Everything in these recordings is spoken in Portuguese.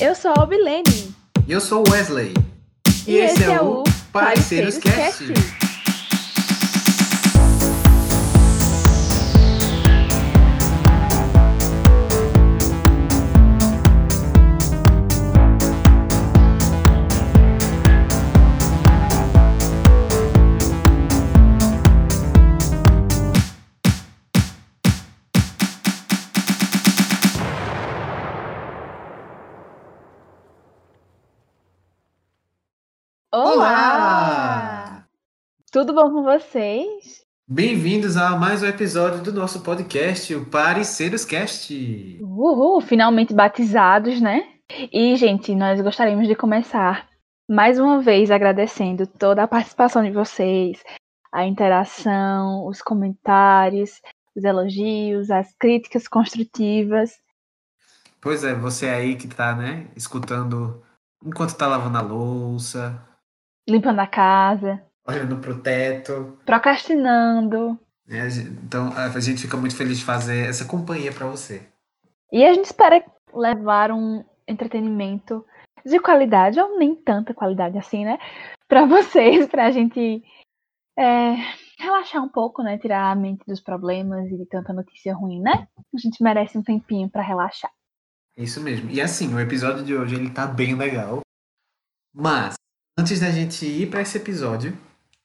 Eu sou a Obilene. E eu sou o Wesley. E, esse, é, o Parceiros Cast. Olá! Tudo bom com vocês? Bem-vindos a mais um episódio do nosso podcast, o Parceiros Cast. Uhul, finalmente batizados, né? E, gente, nós gostaríamos de começar mais uma vez agradecendo toda a participação de vocês, a interação, os comentários, os elogios, as críticas construtivas. Pois é, você aí que tá, né, escutando enquanto tá lavando a louça, limpando a casa, olhando pro teto. procrastinando. A gen- Então a gente fica muito feliz de fazer essa companhia pra você. E a gente espera levar um entretenimento de qualidade, ou nem tanta qualidade assim, né? Pra vocês, pra gente é, relaxar um pouco, né? Tirar a mente dos problemas e de tanta notícia ruim, né? A gente merece um tempinho pra relaxar. Isso mesmo. E assim, o episódio de hoje ele tá bem legal. Mas antes da gente ir para esse episódio,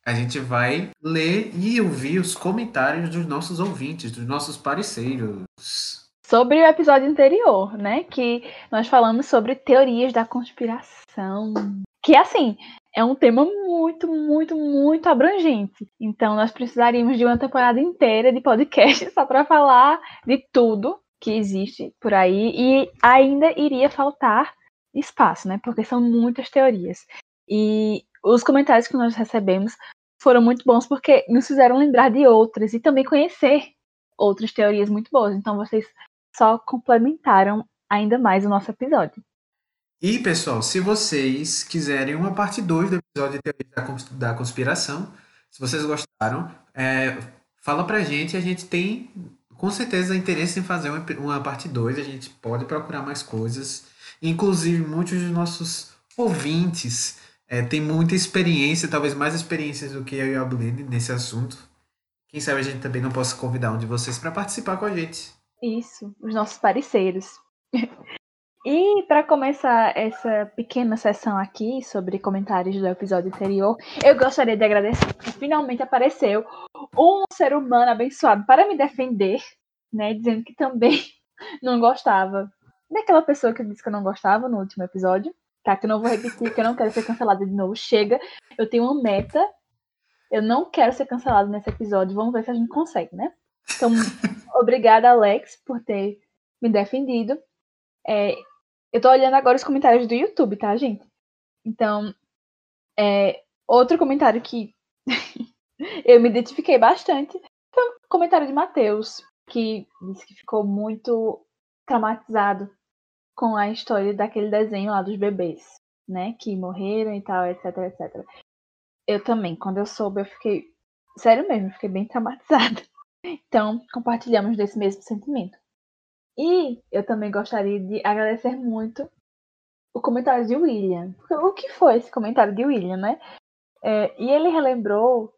a gente vai ler e ouvir os comentários dos nossos ouvintes, dos nossos parceiros. Sobre o episódio anterior, né? Que nós falamos sobre teorias da conspiração. Que, assim, é um tema muito, muito, muito abrangente. Então, nós precisaríamos de uma temporada inteira de podcast só para falar de tudo que existe por aí. E ainda iria faltar espaço, né? Porque são muitas teorias. E os comentários que nós recebemos foram muito bons porque nos fizeram lembrar de outras e também conhecer outras teorias muito boas. Então, vocês só complementaram ainda mais o nosso episódio. E, pessoal, se vocês quiserem uma parte 2 do episódio de Teoria da Cons- da Conspiração, se vocês gostaram, é, fala pra gente. A gente tem, com certeza, interesse em fazer uma, uma parte 2. A gente pode procurar mais coisas. Inclusive, muitos dos nossos ouvintes é, têm muita experiência, talvez mais experiências do que eu e a Blene nesse assunto. Quem sabe a gente também não possa convidar um de vocês para participar com a gente. Isso, os nossos parceiros. E para começar essa pequena sessão aqui sobre comentários do episódio anterior, eu gostaria de agradecer porque finalmente apareceu um ser humano abençoado para me defender, né, dizendo que também não gostava daquela pessoa que disse que eu não gostava no último episódio, tá? Que eu não vou repetir, que eu não quero ser cancelada de novo. Chega, eu tenho uma meta, eu não quero ser cancelada nesse episódio, vamos ver se a gente consegue, né? Então, obrigada, Alex, por ter me defendido. É, eu tô olhando agora os comentários do YouTube, tá, gente? Então, é, outro comentário que eu me identifiquei bastante foi o comentário de Matheus, que disse que ficou muito traumatizado com a história daquele desenho lá dos bebês, né? Que morreram e tal, etc, etc. Eu também, quando eu soube, eu fiquei. Sério mesmo, fiquei bem traumatizada. Então, compartilhamos desse mesmo sentimento. E eu também gostaria de agradecer muito o comentário de William. O que foi esse comentário de William, né? É, e ele relembrou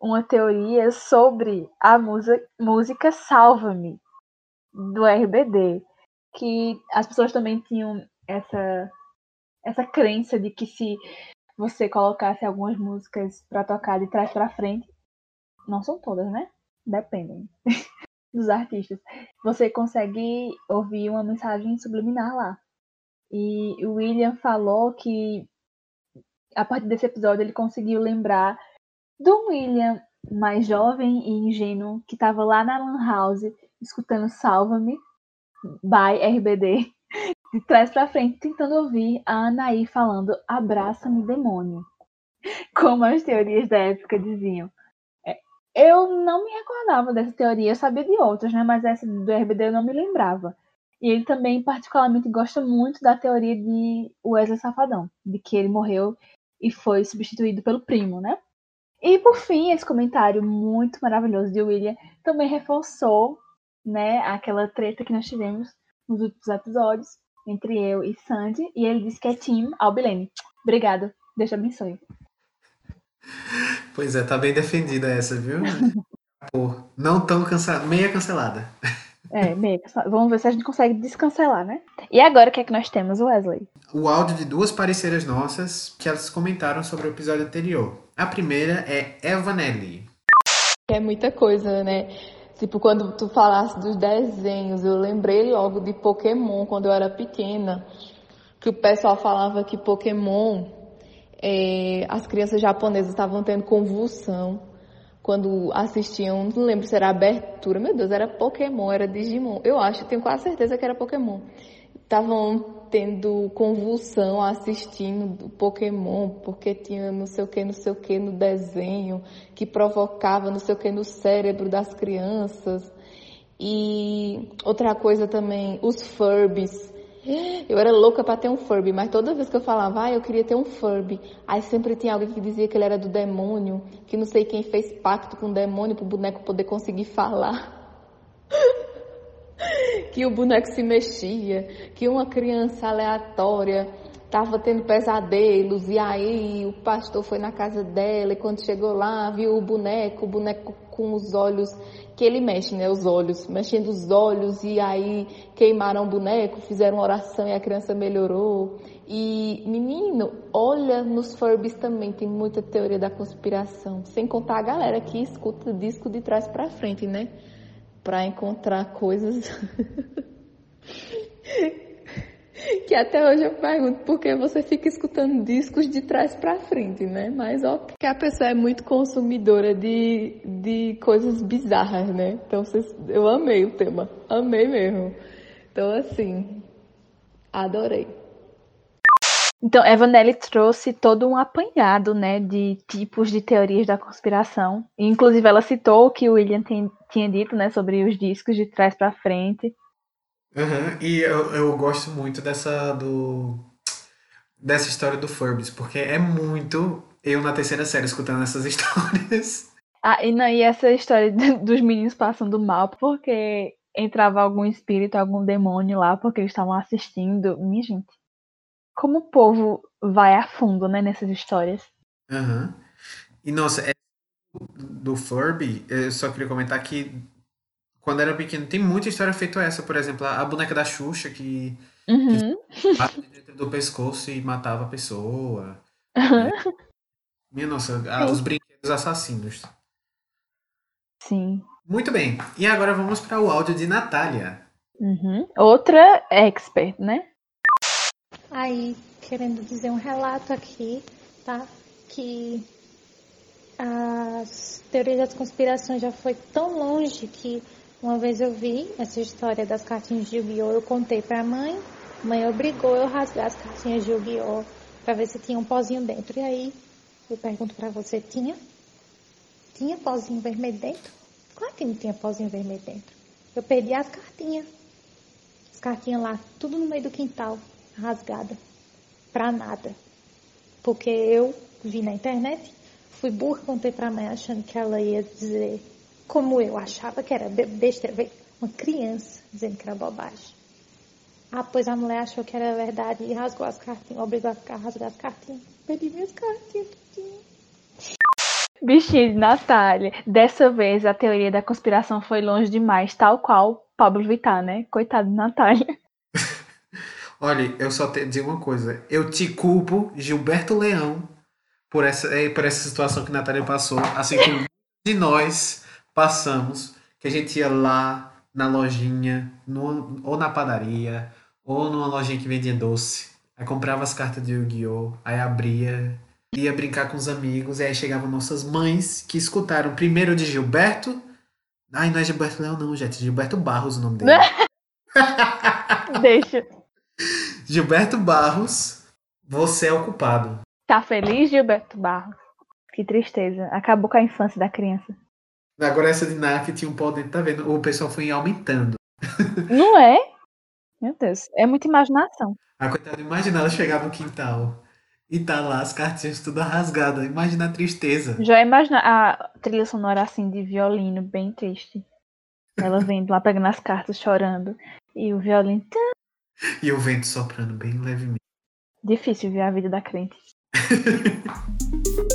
uma teoria sobre a musa- música Salva-me, do RBD. Que as pessoas também tinham essa, essa crença de que se você colocasse algumas músicas pra tocar de trás pra frente, não são todas, né? Dependem dos artistas. Você consegue ouvir uma mensagem subliminar lá. E o William falou que a partir desse episódio ele conseguiu lembrar do William mais jovem e ingênuo que estava lá na Lan House escutando Salva-me by RBD de trás pra frente tentando ouvir a Anaí falando Abraça-me demônio como as teorias da época diziam. É, Eu não me recordava dessa teoria, eu sabia de outras, né? Mas essa do RBD eu não me lembrava. E ele também, particularmente, gosta muito da teoria de Wesley Safadão, de que ele morreu e foi substituído pelo primo, né? E por fim, esse comentário muito maravilhoso de William também reforçou, né, aquela treta que nós tivemos nos últimos episódios entre eu e Sandy, e ele disse que é Team Albilene. Obrigado, Deus te abençoe. Pois é, tá bem defendida essa, viu? Pô, não tão cancelada, meia cancelada. É, meia cancelada. Vamos ver se a gente consegue descancelar, né? E agora o que é que nós temos, Wesley? O áudio de duas parceiras nossas que elas comentaram sobre o episódio anterior. A primeira é Evanelli. É muita coisa, né? Tipo, quando tu falasse dos desenhos, eu lembrei logo de Pokémon quando eu era pequena. Que o pessoal falava que Pokémon, é, as crianças japonesas estavam tendo convulsão quando assistiam, não lembro se era abertura, meu Deus, era Pokémon, era Digimon. Eu acho, tenho quase certeza que era Pokémon. Estavam tendo convulsão assistindo Pokémon, porque tinha não sei o que, não sei o que no desenho, que provocava não sei o que no cérebro das crianças. E outra coisa também, os Furbies. Eu era louca para ter um Furby, mas toda vez que eu falava, ah, eu queria ter um Furby, aí sempre tinha alguém que dizia que ele era do demônio, que não sei quem fez pacto com o demônio para o boneco poder conseguir falar. que o boneco se mexia, que uma criança aleatória estava tendo pesadelos e aí o pastor foi na casa dela e quando chegou lá viu o boneco, o boneco com os olhos que ele mexe, né, os olhos, mexendo os olhos e aí queimaram o boneco, fizeram oração e a criança melhorou. E menino, olha nos Furbies também tem muita teoria da conspiração, sem contar a galera que escuta disco de trás para frente, né? Para encontrar coisas que até hoje eu pergunto por que você fica escutando discos de trás para frente, né? Mas ó, que a pessoa é muito consumidora de, de coisas bizarras, né? Então vocês, eu amei o tema, amei mesmo. Então assim, adorei. Então, Evanelli trouxe todo um apanhado, né, de tipos de teorias da conspiração. Inclusive, ela citou o que o William tem, tinha dito, né, sobre os discos de trás para frente. Uhum. E eu, eu gosto muito dessa do dessa história do Furbies, porque é muito eu na terceira série escutando essas histórias. Ah, e, não, e essa história dos meninos passando mal porque entrava algum espírito, algum demônio lá, porque eles estavam assistindo. Minha gente, como o povo vai a fundo, né, nessas histórias. Uhum. E nossa, é, do Furby, eu só queria comentar que quando era pequeno, tem muita história feita essa, por exemplo, a boneca da Xuxa que, uhum. que dentro do pescoço e matava a pessoa. Uhum. Minha nossa, os brinquedos assassinos. Sim. Muito bem. E agora vamos para o áudio de Natália. Uhum. Outra expert, né? Aí, querendo dizer um relato aqui, tá? Que as teorias das conspirações já foi tão longe que uma vez eu vi essa história das cartinhas de Yu-Gi-Oh! Eu contei pra mãe. Mãe obrigou eu a rasgar as cartinhas de Yu-Gi-Oh! pra ver se tinha um pozinho dentro. E aí, eu pergunto pra você, tinha? Tinha pozinho vermelho dentro? Claro que não tinha pozinho vermelho dentro. Eu perdi as cartinhas. As cartinhas lá, tudo no meio do quintal, rasgada. Pra nada. Porque eu vi na internet, fui burra, contei pra mãe achando que ela ia dizer como eu achava que era besteira, uma criança dizendo que era bobagem. Ah, pois a mulher achou que era verdade e rasgou as cartinhas, obrigou a rasgar as cartinhas. Perdi minhas cartinhas. Bichinho de Natália. Dessa vez a teoria da conspiração foi longe demais, tal qual Pablo Vittar, né? Coitado de Natália. Olha, eu só te digo uma coisa. Eu te culpo, Gilberto Leão, por essa, eh, por essa situação que Natália passou, assim como de nós passamos, que a gente ia lá na lojinha, no, ou na padaria, ou numa lojinha que vendia doce. Aí comprava as cartas de Yu-Gi-Oh! Aí abria, ia brincar com os amigos, e aí chegavam nossas mães que escutaram primeiro de Gilberto. Ai, não é Gilberto Leão, não, gente. Gilberto Barros o nome dele. Deixa. Gilberto Barros, você é o culpado. Tá feliz, Gilberto Barros? Que tristeza. Acabou com a infância da criança. Agora essa de que tinha um pau dentro, tá vendo? O pessoal foi aumentando. Não é? Meu Deus, é muita imaginação. A coitada, imagina ela chegar no quintal e tá lá as cartinhas tudo rasgadas. Imagina a tristeza. Já imagina a trilha sonora assim de violino, bem triste. Ela vendo lá pegando as cartas, chorando. E o violino. E o vento soprando bem levemente. Difícil ver a vida da crente.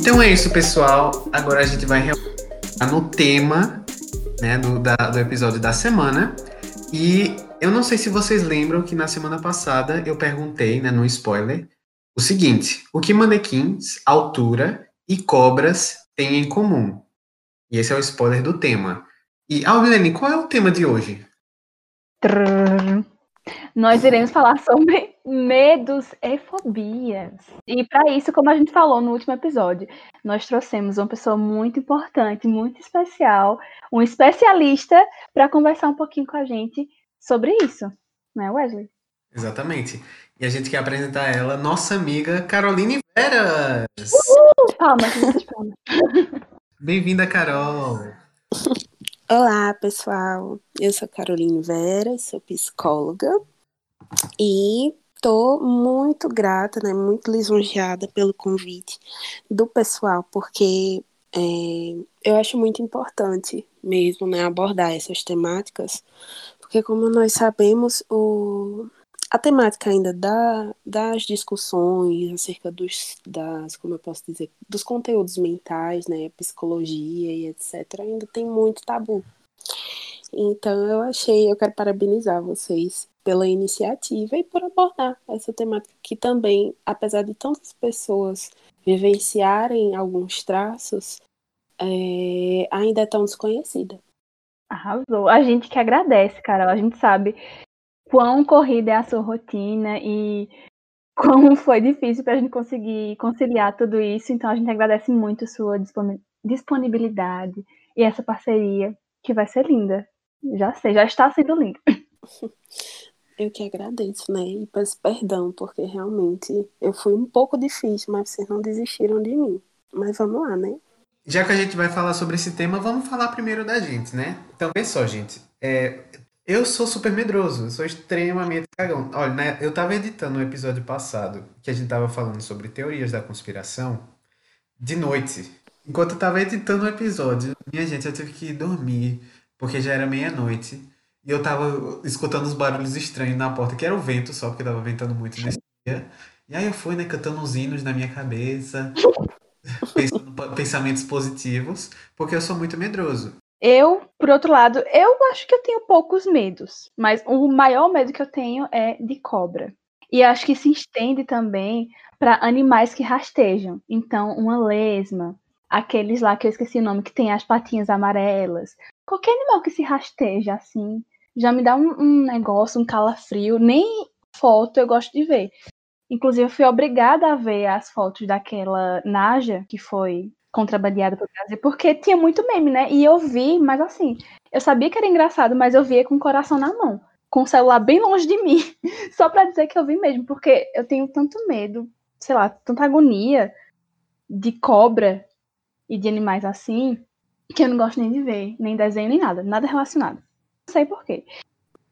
Então é isso, pessoal. Agora a gente vai no tema né, do, da, do episódio da semana. E eu não sei se vocês lembram que na semana passada eu perguntei, né, no spoiler, o seguinte: o que manequins, altura e cobras têm em comum? E esse é o spoiler do tema. E, Alvilene, qual é o tema de hoje? Trrr. Nós iremos falar sobre medos e fobias. E para isso, como a gente falou no último episódio, nós trouxemos uma pessoa muito importante, muito especial, um especialista para conversar um pouquinho com a gente sobre isso, não é, Wesley? Exatamente. E a gente quer apresentar ela, nossa amiga Caroline Veras. Uhul! Palmas, muitas palmas. Bem-vinda, Carol. Olá, pessoal. Eu sou Caroline Veras, sou psicóloga e estou muito grata, né, muito lisonjeada pelo convite do pessoal, porque é, eu acho muito importante mesmo né, abordar essas temáticas, porque como nós sabemos, o, a temática ainda da, das discussões acerca dos, das, como eu posso dizer, dos conteúdos mentais, né, psicologia e etc, ainda tem muito tabu. Então eu achei, eu quero parabenizar vocês pela iniciativa e por abordar essa temática que também, apesar de tantas pessoas vivenciarem alguns traços, é, ainda é tão desconhecida. Arrasou. A gente que agradece, Carol. A gente sabe quão corrida é a sua rotina e como foi difícil para a gente conseguir conciliar tudo isso. Então a gente agradece muito a sua disponibilidade e essa parceria que vai ser linda. Já sei, já está sendo linda. Eu que agradeço, né? E peço perdão, porque realmente eu fui um pouco difícil, mas vocês não desistiram de mim. Mas vamos lá, né? Já que a gente vai falar sobre esse tema, vamos falar primeiro da gente, né? Então, vê só, gente. É, eu sou super medroso, eu sou extremamente cagão. Olha, né, eu tava editando um episódio passado que a gente tava falando sobre teorias da conspiração de noite. Enquanto eu tava editando o episódio, minha gente, eu tive que dormir, porque já era meia-noite. E eu tava escutando os barulhos estranhos na porta, que era o vento só, porque tava ventando muito nesse dia. E aí eu fui, né, cantando uns hinos na minha cabeça, pensando pensamentos positivos, porque eu sou muito medroso. Eu, por outro lado, eu acho que eu tenho poucos medos, mas o maior medo que eu tenho é de cobra. E acho que se estende também para animais que rastejam. Então, uma lesma, aqueles lá que eu esqueci o nome, que tem as patinhas amarelas. Qualquer animal que se rasteja assim, já me dá um, um negócio, um calafrio. Nem foto eu gosto de ver. Inclusive, eu fui obrigada a ver as fotos daquela Naja, que foi contrabandeada pro Brasil, porque tinha muito meme, né? E eu vi, mas assim, eu sabia que era engraçado, mas eu via com o coração na mão, com o celular bem longe de mim, só para dizer que eu vi mesmo, porque eu tenho tanto medo, sei lá, tanta agonia de cobra e de animais assim, que eu não gosto nem de ver, nem desenho, nem nada, nada relacionado sei porquê.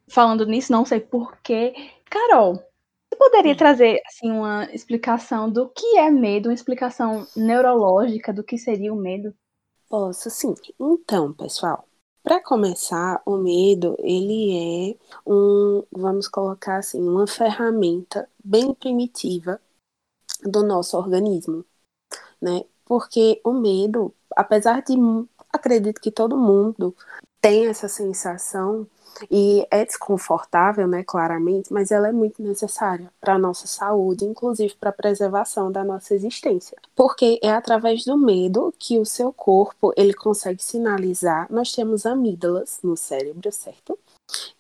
Falando nisso, não sei porquê. Carol, poderia trazer assim, uma explicação do que é medo, uma explicação neurológica do que seria o medo? Posso sim. Então, pessoal, para começar, o medo, ele é um, vamos colocar assim, uma ferramenta bem primitiva do nosso organismo, né? Porque o medo, apesar de acredito que todo mundo tem essa sensação e é desconfortável, né, claramente, mas ela é muito necessária para a nossa saúde, inclusive para a preservação da nossa existência. Porque é através do medo que o seu corpo, ele consegue sinalizar. Nós temos amígdalas no cérebro, certo?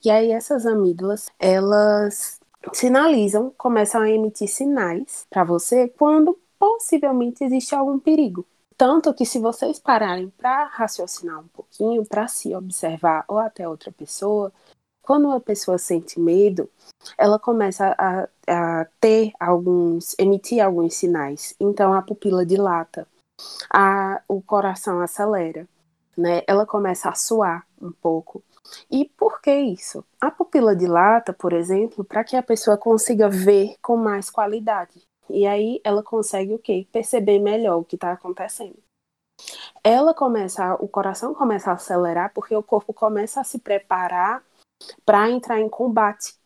E aí essas amígdalas, elas sinalizam, começam a emitir sinais para você quando possivelmente existe algum perigo. Tanto que se vocês pararem para raciocinar um pouquinho, para se observar ou até outra pessoa, quando uma pessoa sente medo, ela começa a, a ter alguns, emitir alguns sinais. Então a pupila dilata, a, o coração acelera, né? Ela começa a suar um pouco. E por que isso? A pupila dilata, por exemplo, para que a pessoa consiga ver com mais qualidade. E aí ela consegue o quê? Perceber melhor o que está acontecendo. Ela começa, o coração começa a acelerar porque o corpo começa a se preparar para entrar em combate.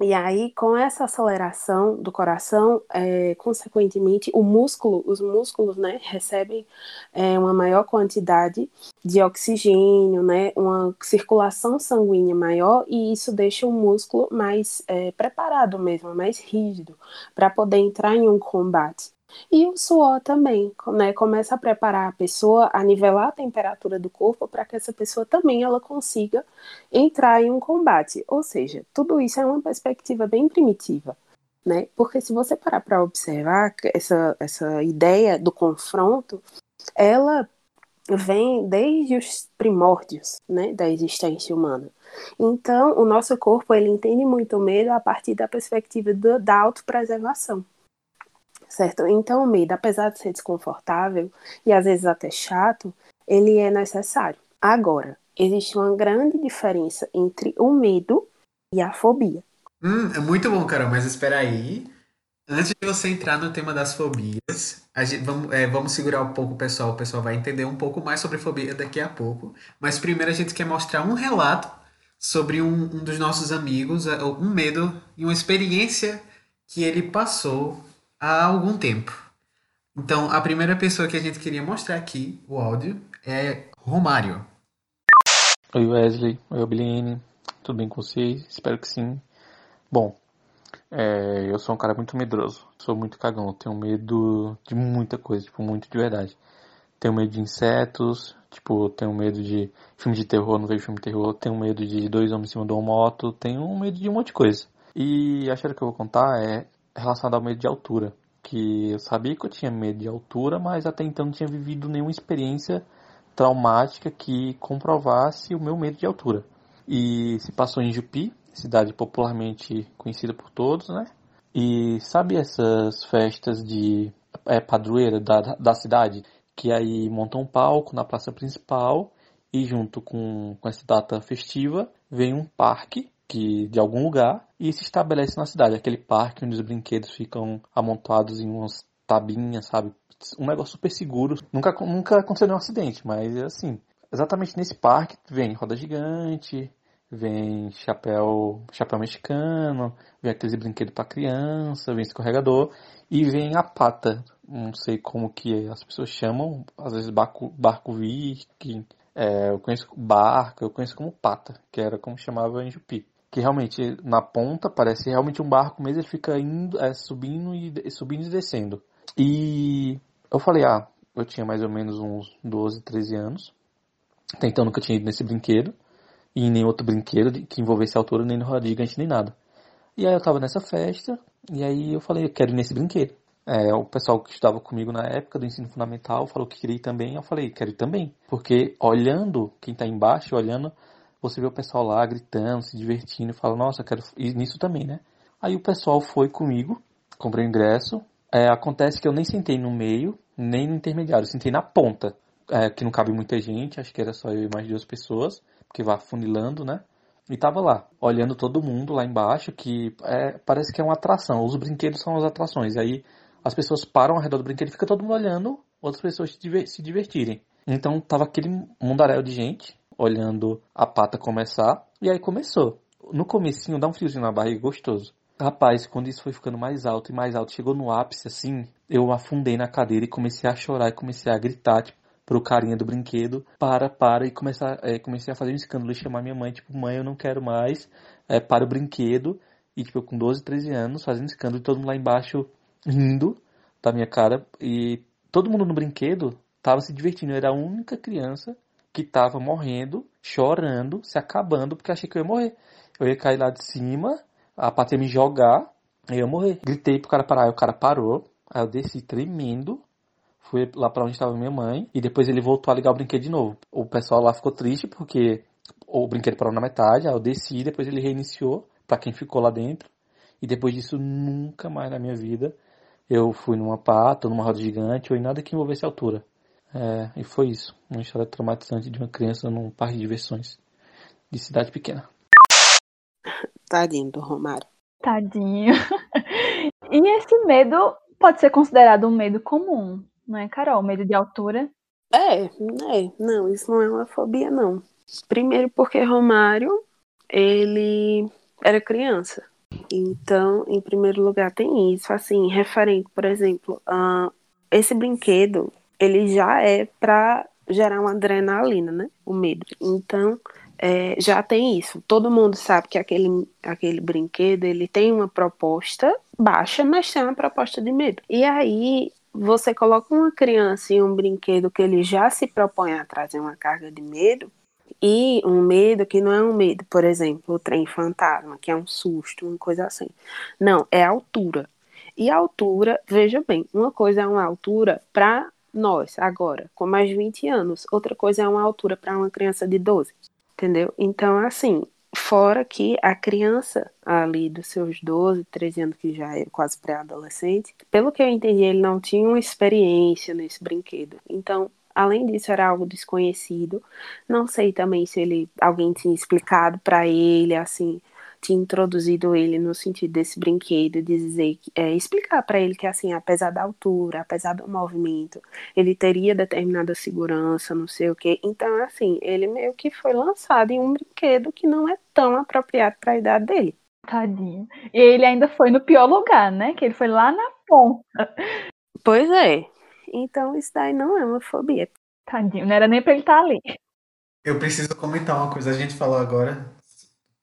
E aí, com essa aceleração do coração, é, consequentemente, o músculo, os músculos, né, recebem é, uma maior quantidade de oxigênio, né, uma circulação sanguínea maior, e isso deixa o músculo mais é, preparado mesmo, mais rígido, para poder entrar em um combate. E o suor também, né, começa a preparar a pessoa a nivelar a temperatura do corpo para que essa pessoa também ela consiga entrar em um combate. Ou seja, tudo isso é uma perspectiva bem primitiva, né? Porque se você parar para observar essa essa ideia do confronto, ela vem desde os primórdios, né, da existência humana. Então, o nosso corpo ele entende muito medo a partir da perspectiva do, da autopreservação certo? Então, o medo, apesar de ser desconfortável e às vezes até chato, ele é necessário. Agora, existe uma grande diferença entre o medo e a fobia. Hum, é muito bom, Carol, mas espera aí. Antes de você entrar no tema das fobias, gente, vamos, é, vamos segurar um pouco o pessoal. O pessoal vai entender um pouco mais sobre fobia daqui a pouco. Mas primeiro a gente quer mostrar um relato sobre um, um dos nossos amigos, é, um medo e uma experiência que ele passou há algum tempo. Então, a primeira pessoa que a gente queria mostrar aqui, o áudio, é Romário. Oi Wesley, oi Obliene, tudo bem com vocês? Espero que sim. Bom, é, eu sou um cara muito medroso, sou muito cagão, tenho medo de muita coisa, tipo, muito de verdade. Tenho medo de insetos, tipo, tenho medo de filme de terror, não vejo filme de terror, tenho medo de dois homens em cima de uma moto, tenho medo de um monte de coisa. E a história que eu vou contar é relacionado ao medo de altura. Que eu sabia que eu tinha medo de altura, mas até então não tinha vivido nenhuma experiência traumática que comprovasse o meu medo de altura. E se passou em Jupi, cidade popularmente conhecida por todos, né? E sabe essas festas de é, padroeira da, da cidade? Que aí montam um palco na praça principal e junto com, com essa data festiva vem um parque que de algum lugar e se estabelece na cidade, aquele parque onde os brinquedos ficam amontoados em umas tabinhas, sabe? Um negócio super seguro. Nunca, nunca aconteceu nenhum acidente, mas é assim. Exatamente nesse parque vem roda gigante, vem chapéu, chapéu mexicano, vem aqueles brinquedos para criança, vem escorregador e vem a pata. Não sei como que as pessoas chamam, às vezes barco, barco viking, é, eu conheço barco, eu conheço como pata, que era como chamava em Jupi que realmente na ponta parece realmente um barco mesmo, ele fica indo, é, subindo e subindo e descendo. E eu falei, ah, eu tinha mais ou menos uns 12, 13 anos. Até então nunca tinha ido nesse brinquedo. E em nenhum outro brinquedo que envolvesse a altura, nem no roda gigante, nem nada. E aí eu tava nessa festa, e aí eu falei, eu quero ir nesse brinquedo. É, o pessoal que estava comigo na época do ensino fundamental falou que queria ir também, eu falei, quero ir também. Porque olhando, quem tá embaixo, olhando, você vê o pessoal lá gritando, se divertindo, fala, nossa, quero ir nisso também, né? Aí o pessoal foi comigo, comprei o ingresso. É, acontece que eu nem sentei no meio, nem no intermediário, eu sentei na ponta, é, que não cabe muita gente, acho que era só eu e mais duas pessoas, porque vai funilando, né? E tava lá, olhando todo mundo lá embaixo, que é, parece que é uma atração. Os brinquedos são as atrações. Aí as pessoas param ao redor do brinquedo e fica todo mundo olhando outras pessoas se divertirem. Então tava aquele mundaréu de gente, olhando a pata começar. E aí começou. No comecinho dá um friozinho na barriga gostoso. Rapaz, quando isso foi ficando mais alto e mais alto, chegou no ápice assim, eu afundei na cadeira e comecei a chorar e comecei a gritar, tipo, pro carinha do brinquedo, para, para, e começar, é, comecei a fazer um escândalo e chamar minha mãe, tipo, mãe, eu não quero mais, é, para o brinquedo. E, tipo, eu com 12, 13 anos, fazendo escândalo, e todo mundo lá embaixo rindo da minha cara. E todo mundo no brinquedo tava se divertindo. Eu era a única criança que tava morrendo, chorando, se acabando, porque achei que eu ia morrer. Eu ia cair lá de cima, a pata ia me jogar, eu ia morrer. Gritei pro cara parar, aí o cara parou, aí eu desci tremendo, fui lá para onde estava minha mãe, e depois ele voltou a ligar o brinquedo de novo. O pessoal lá ficou triste porque o brinquedo parou na metade, aí eu desci, depois ele reiniciou, para quem ficou lá dentro. E depois disso, nunca mais na minha vida eu fui numa pata, numa roda gigante, ou em nada que envolvesse altura. É, e foi isso. Uma história traumatizante de uma criança num parque de diversões de cidade pequena. Tadinho do Romário. Tadinho. E esse medo pode ser considerado um medo comum, não é, Carol? Medo de altura. É, é, não, isso não é uma fobia, não. Primeiro porque Romário, ele era criança. Então, em primeiro lugar, tem isso. Assim, referente, por exemplo, uh, esse brinquedo, ele já é para gerar uma adrenalina, né? O medo. Então, é, já tem isso. Todo mundo sabe que aquele, aquele brinquedo, ele tem uma proposta baixa, mas tem uma proposta de medo. E aí, você coloca uma criança em um brinquedo que ele já se propõe a trazer uma carga de medo, e um medo que não é um medo, por exemplo, o trem fantasma, que é um susto, uma coisa assim. Não, é altura. E altura, veja bem, uma coisa é uma altura para nós, agora, com mais de 20 anos, outra coisa é uma altura para uma criança de 12, entendeu? Então, assim, fora que a criança ali dos seus 12, 13 anos, que já é quase pré-adolescente, pelo que eu entendi, ele não tinha uma experiência nesse brinquedo. Então, Além disso, era algo desconhecido. Não sei também se ele alguém tinha explicado para ele, assim, tinha introduzido ele no sentido desse brinquedo, dizer, é, explicar para ele que assim, apesar da altura, apesar do movimento, ele teria determinada segurança, não sei o quê. Então, assim, ele meio que foi lançado em um brinquedo que não é tão apropriado para a idade dele. Tadinho. E ele ainda foi no pior lugar, né? Que ele foi lá na ponta. Pois é. Então isso daí não é uma fobia. Tadinho, não era nem pra ele estar tá ali. Eu preciso comentar uma coisa. A gente falou agora.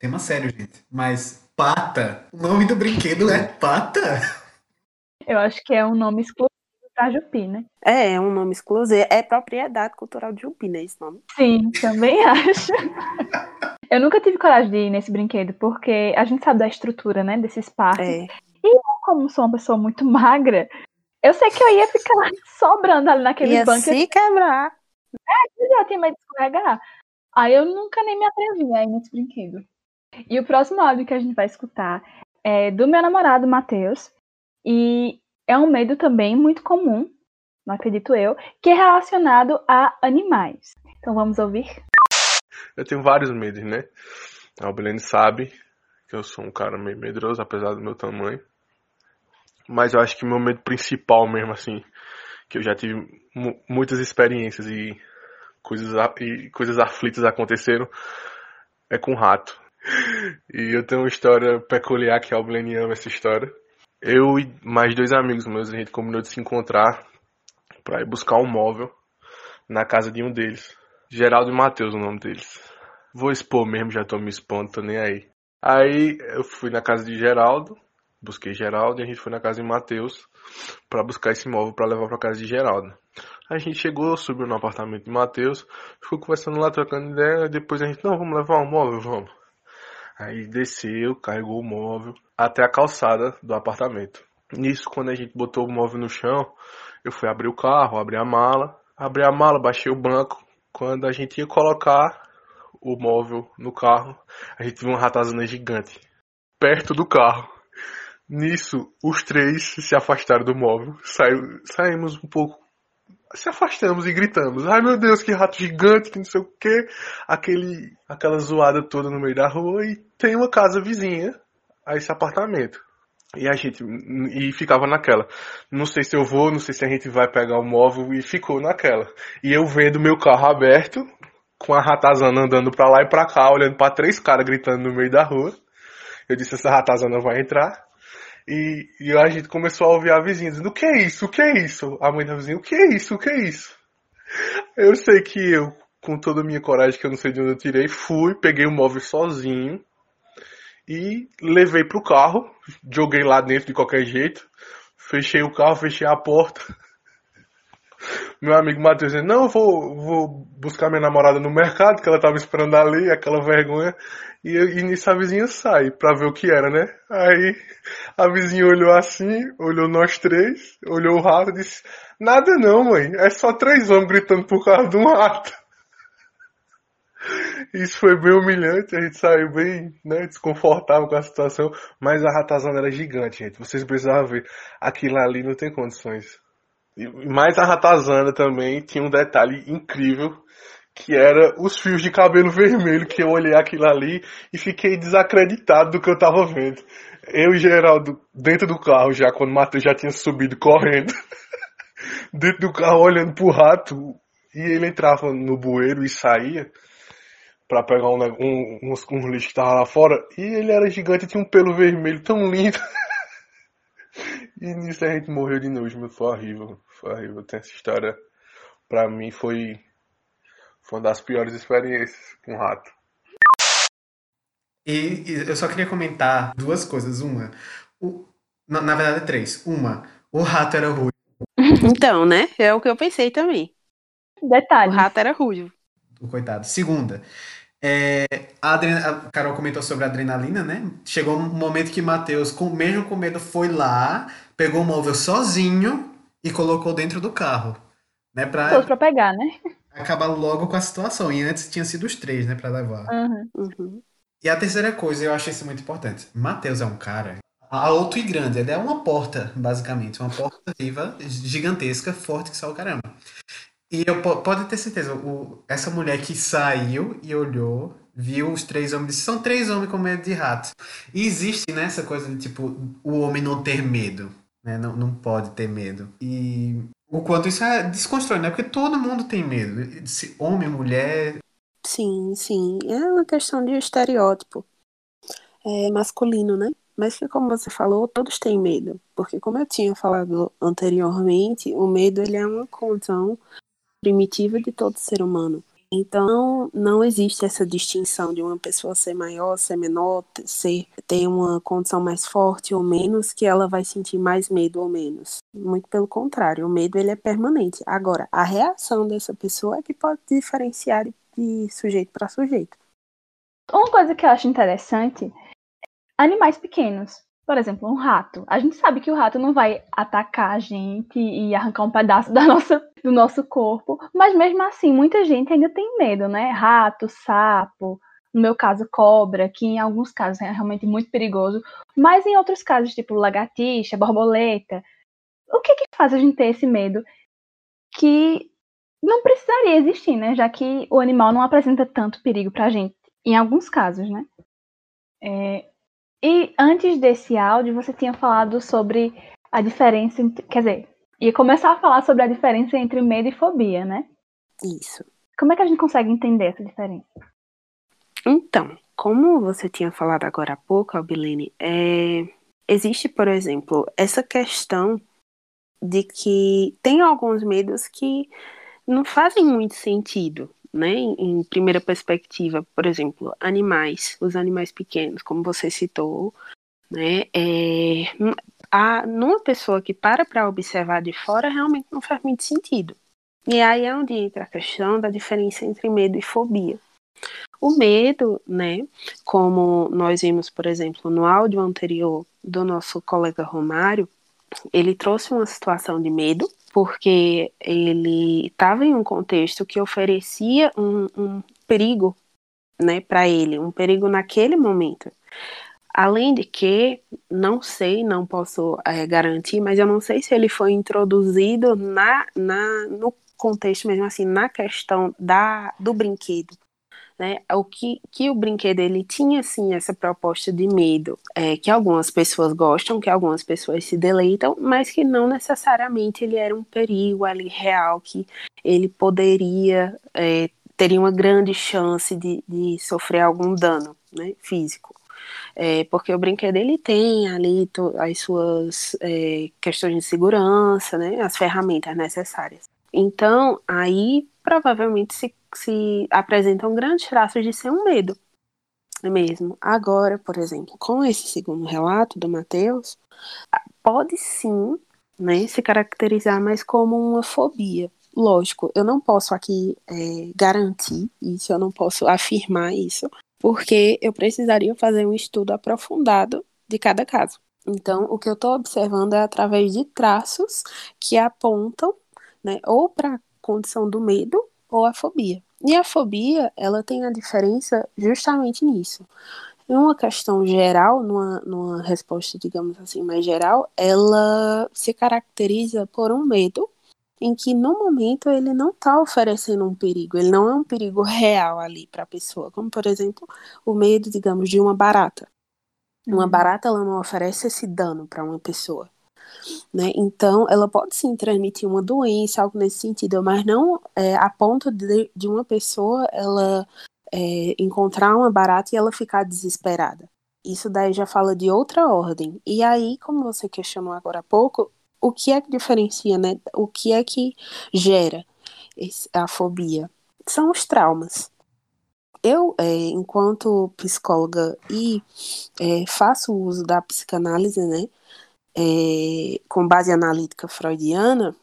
Tema sério, gente. Mas pata. O nome do brinquedo é pata. Eu acho que é um nome exclusivo pra Jupi, né? É, é um nome exclusivo. É propriedade cultural de Jupi, né? Esse nome. Sim, também acho. Eu nunca tive coragem de ir nesse brinquedo, porque a gente sabe da estrutura, né, desses parques. É. E eu, como sou uma pessoa muito magra, eu sei que eu ia ficar sobrando ali naquele ia banco. se quebrar. É, eu já tinha medo de escorregar. Aí eu nunca nem me atrevi a ir nesse brinquedo. E o próximo áudio que a gente vai escutar é do meu namorado, Matheus. E é um medo também muito comum, não acredito eu, que é relacionado a animais. Então vamos ouvir? Eu tenho vários medos, né? A Albelene sabe que eu sou um cara meio medroso, apesar do meu tamanho. Mas eu acho que meu medo principal mesmo, assim, que eu já tive muitas experiências e coisas, e coisas aflitas aconteceram, é com rato. E eu tenho uma história peculiar que a Alblene ama essa história. Eu e mais dois amigos meus, a gente combinou de se encontrar para ir buscar um móvel na casa de um deles. Geraldo e Matheus, o nome deles. Vou expor mesmo, já tô me expondo, tô nem aí. Aí eu fui na casa de Geraldo, busquei Geraldo e a gente foi na casa de Matheus para buscar esse imóvel para levar para casa de Geraldo. A gente chegou, subiu no apartamento de Matheus, ficou conversando lá, trocando ideia, depois a gente, não, vamos levar o móvel, vamos. Aí desceu, carregou o móvel até a calçada do apartamento. Nisso, quando a gente botou o móvel no chão, eu fui abrir o carro, abri a mala, abri a mala, baixei o banco. Quando a gente ia colocar o móvel no carro, a gente viu uma ratazana gigante perto do carro. Nisso, os três se afastaram do móvel. Saiu, saímos um pouco. Se afastamos e gritamos. Ai meu Deus, que rato gigante, que não sei o que. Aquele, aquela zoada toda no meio da rua. E tem uma casa vizinha a esse apartamento. E a gente e ficava naquela. Não sei se eu vou, não sei se a gente vai pegar o móvel e ficou naquela. E eu vendo meu carro aberto, com a ratazana andando pra lá e pra cá, olhando para três caras gritando no meio da rua. Eu disse, essa ratazana vai entrar. E, e a gente começou a ouvir a vizinha dizendo, o que é isso? O que é isso? A mãe da vizinha, o que é isso? O que é isso? Eu sei que eu, com toda a minha coragem, que eu não sei de onde eu tirei, fui, peguei o móvel sozinho e levei pro carro, joguei lá dentro de qualquer jeito, fechei o carro, fechei a porta. Meu amigo Matheus dizendo, não, eu vou, vou buscar minha namorada no mercado, que ela tava esperando ali, aquela vergonha. E, e nisso a vizinha sai pra ver o que era, né? Aí a vizinha olhou assim, olhou nós três, olhou o rato e disse, nada não, mãe, é só três homens gritando por causa de um rato. Isso foi bem humilhante, a gente saiu bem né, desconfortável com a situação, mas a ratazana era gigante, gente. Vocês precisavam ver. Aquilo ali não tem condições. Mas a ratazana também tinha um detalhe incrível, que era os fios de cabelo vermelho, que eu olhei aquilo ali e fiquei desacreditado do que eu tava vendo. Eu e Geraldo dentro do carro já, quando o Matheus já tinha subido correndo. dentro do carro olhando pro rato. E ele entrava no bueiro e saía para pegar um, um, uns, uns lixos que tava lá fora. E ele era gigante tinha um pelo vermelho tão lindo. e nisso a gente morreu de nojo, mas foi horrível. Foi horrível. Tem essa história, pra mim, foi, foi uma das piores experiências com rato. E, e eu só queria comentar duas coisas. Uma, o, na, na verdade, três. Uma, o rato era ruim. Então, né? É o que eu pensei também. Detalhe. O rato era ruivo. O coitado. Segunda, é, a, a, Carol comentou sobre a adrenalina, né? Chegou um momento que Matheus, com, mesmo com medo, foi lá, pegou o móvel sozinho e colocou dentro do carro. Né, pra, Todos pra pegar, né? Acabar logo com a situação. E antes tinha sido os três, né, pra levar. Uhum. Uhum. E a terceira coisa, eu achei isso muito importante. Matheus é um cara alto e grande. Ele é uma porta, basicamente. Uma porta viva, gigantesca, forte que só o caramba. E eu pode ter certeza, o, essa mulher que saiu e olhou, viu os três homens, disse, são três homens com medo de rato. E existe nessa né, coisa de tipo, o homem não ter medo, né? Não, não pode ter medo. E o quanto isso é desconstrói, né? Porque todo mundo tem medo. Se homem, mulher. Sim, sim. É uma questão de estereótipo. É masculino, né? Mas como você falou, todos têm medo, porque como eu tinha falado anteriormente, o medo ele é uma condição primitiva de todo ser humano. Então, não existe essa distinção de uma pessoa ser maior, ser menor, ser, ter uma condição mais forte ou menos, que ela vai sentir mais medo ou menos. Muito pelo contrário, o medo ele é permanente. Agora, a reação dessa pessoa é que pode diferenciar de sujeito para sujeito. Uma coisa que eu acho interessante, animais pequenos. Por exemplo, um rato. A gente sabe que o rato não vai atacar a gente e arrancar um pedaço da nossa, do nosso corpo, mas mesmo assim, muita gente ainda tem medo, né? Rato, sapo, no meu caso, cobra, que em alguns casos é realmente muito perigoso, mas em outros casos, tipo lagartixa, borboleta, o que que faz a gente ter esse medo que não precisaria existir, né? Já que o animal não apresenta tanto perigo pra gente, em alguns casos, né? É, e antes desse áudio, você tinha falado sobre a diferença, entre, quer dizer, ia começar a falar sobre a diferença entre medo e fobia, né? Isso. Como é que a gente consegue entender essa diferença? Então, como você tinha falado agora há pouco, Albilene, é, existe, por exemplo, essa questão de que tem alguns medos que não fazem muito sentido né, em primeira perspectiva, por exemplo, animais, os animais pequenos, como você citou, né, é, a, numa pessoa que para para observar de fora, realmente não faz muito sentido. E aí é onde entra a questão da diferença entre medo e fobia. O medo, né, como nós vimos, por exemplo, no áudio anterior do nosso colega Romário, ele trouxe uma situação de medo, porque ele estava em um contexto que oferecia um, um perigo né, para ele, um perigo naquele momento. Além de que, não sei, não posso é, garantir, mas eu não sei se ele foi introduzido na, na, no contexto mesmo assim, na questão da, do brinquedo né? O que, que o brinquedo ele tinha sim essa proposta de medo, é, que algumas pessoas gostam, que algumas pessoas se deleitam, mas que não necessariamente ele era um perigo ali real, que ele poderia é, teria uma grande chance de, de sofrer algum dano né, físico. É, porque o brinquedo ele tem ali as suas é, questões de segurança, né, as ferramentas necessárias. Então, aí provavelmente se se apresentam grandes traços de ser um medo mesmo. Agora, por exemplo, com esse segundo relato do Mateus, pode sim né, se caracterizar mais como uma fobia. Lógico, eu não posso aqui é, garantir isso, eu não posso afirmar isso, porque eu precisaria fazer um estudo aprofundado de cada caso. Então, o que eu estou observando é através de traços que apontam né, ou para a condição do medo ou a fobia. E a fobia, ela tem a diferença justamente nisso. Em uma questão geral, numa, numa resposta, digamos assim, mais geral, ela se caracteriza por um medo em que no momento ele não está oferecendo um perigo, ele não é um perigo real ali para a pessoa, como por exemplo o medo, digamos, de uma barata. Uma barata ela não oferece esse dano para uma pessoa. Né? Então, ela pode sim transmitir uma doença, algo nesse sentido, mas não é, a ponto de, de uma pessoa ela é, encontrar uma barata e ela ficar desesperada. Isso daí já fala de outra ordem. E aí, como você questionou agora há pouco, o que é que diferencia, né? O que é que gera a fobia? São os traumas. Eu, é, enquanto psicóloga e é, faço uso da psicanálise, né? É, com base analítica freudiana,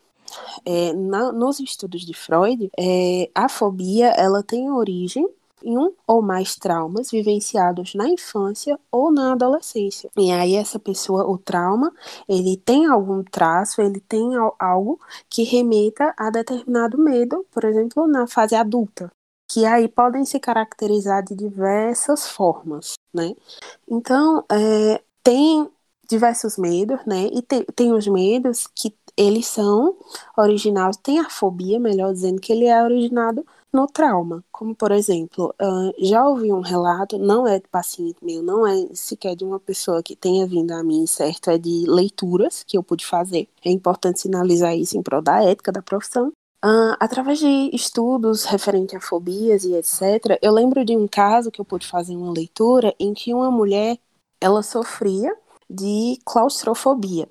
é, na, nos estudos de Freud, é, a fobia ela tem origem em um ou mais traumas vivenciados na infância ou na adolescência. E aí essa pessoa, o trauma, ele tem algum traço, ele tem algo que remeta a determinado medo, por exemplo, na fase adulta, que aí podem se caracterizar de diversas formas, né? Então, é, tem diversos medos, né? E tem, tem os medos que eles são originados, tem a fobia, melhor dizendo, que ele é originado no trauma. Como, por exemplo, já ouvi um relato, não é de paciente meu, não é sequer de uma pessoa que tenha vindo a mim, certo? É de leituras que eu pude fazer. É importante sinalizar isso em prol da ética da profissão. Uh, através de estudos referentes a fobias e etc., eu lembro de um caso que eu pude fazer uma leitura em que uma mulher ela sofria de claustrofobia.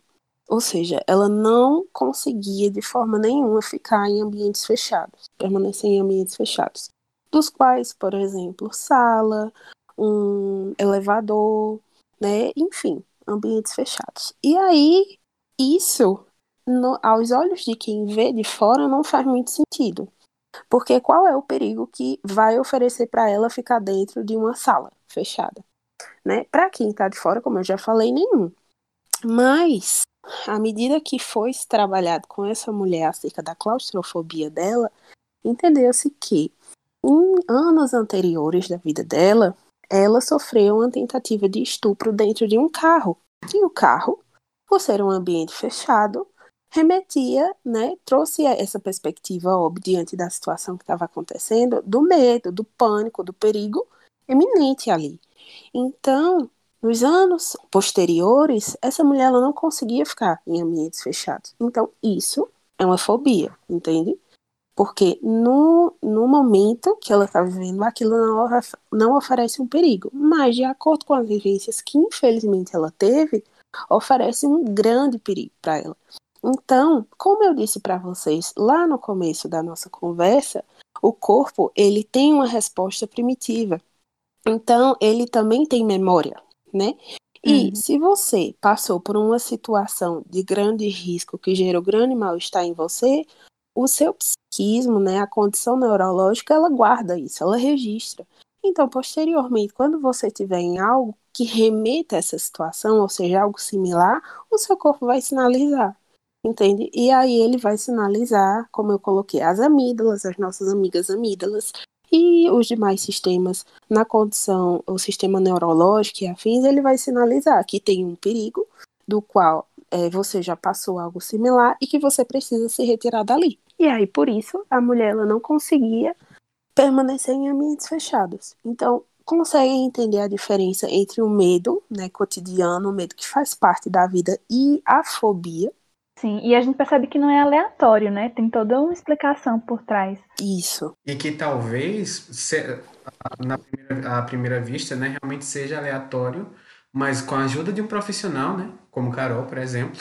Ou seja, ela não conseguia de forma nenhuma ficar em ambientes fechados, permanecer em ambientes fechados. Dos quais, por exemplo, sala, um elevador, né? Enfim, ambientes fechados. E aí, isso, no, aos olhos de quem vê de fora, não faz muito sentido. Porque qual é o perigo que vai oferecer para ela ficar dentro de uma sala fechada? Né? Para quem está de fora, como eu já falei, nenhum. Mas, à medida que foi trabalhado com essa mulher acerca da claustrofobia dela, entendeu-se que em anos anteriores da vida dela, ela sofreu uma tentativa de estupro dentro de um carro. E o carro, por ser um ambiente fechado, remetia, né, trouxe essa perspectiva óbvia diante da situação que estava acontecendo, do medo, do pânico, do perigo eminente ali. Então, nos anos posteriores, essa mulher ela não conseguia ficar em ambientes fechados. Então, isso é uma fobia, entende? Porque no, no momento que ela está vivendo, aquilo não, não oferece um perigo. Mas, de acordo com as vivências que infelizmente ela teve, oferece um grande perigo para ela. Então, como eu disse para vocês lá no começo da nossa conversa, o corpo ele tem uma resposta primitiva. Então, ele também tem memória, né? E uhum. se você passou por uma situação de grande risco que gerou grande mal-estar em você, o seu psiquismo, né, a condição neurológica, ela guarda isso, ela registra. Então, posteriormente, quando você tiver em algo que remeta a essa situação, ou seja, algo similar, o seu corpo vai sinalizar, entende? E aí ele vai sinalizar, como eu coloquei, as amígdalas, as nossas amigas amígdalas, e os demais sistemas, na condição, o sistema neurológico e afins, ele vai sinalizar que tem um perigo do qual é, você já passou algo similar e que você precisa se retirar dali. E aí, por isso, a mulher ela não conseguia permanecer em ambientes fechados. Então, consegue entender a diferença entre o medo né, cotidiano, o medo que faz parte da vida, e a fobia, Sim, e a gente percebe que não é aleatório, né? Tem toda uma explicação por trás. Isso. E que talvez, na primeira, à primeira vista, né, realmente seja aleatório, mas com a ajuda de um profissional, né, como Carol, por exemplo,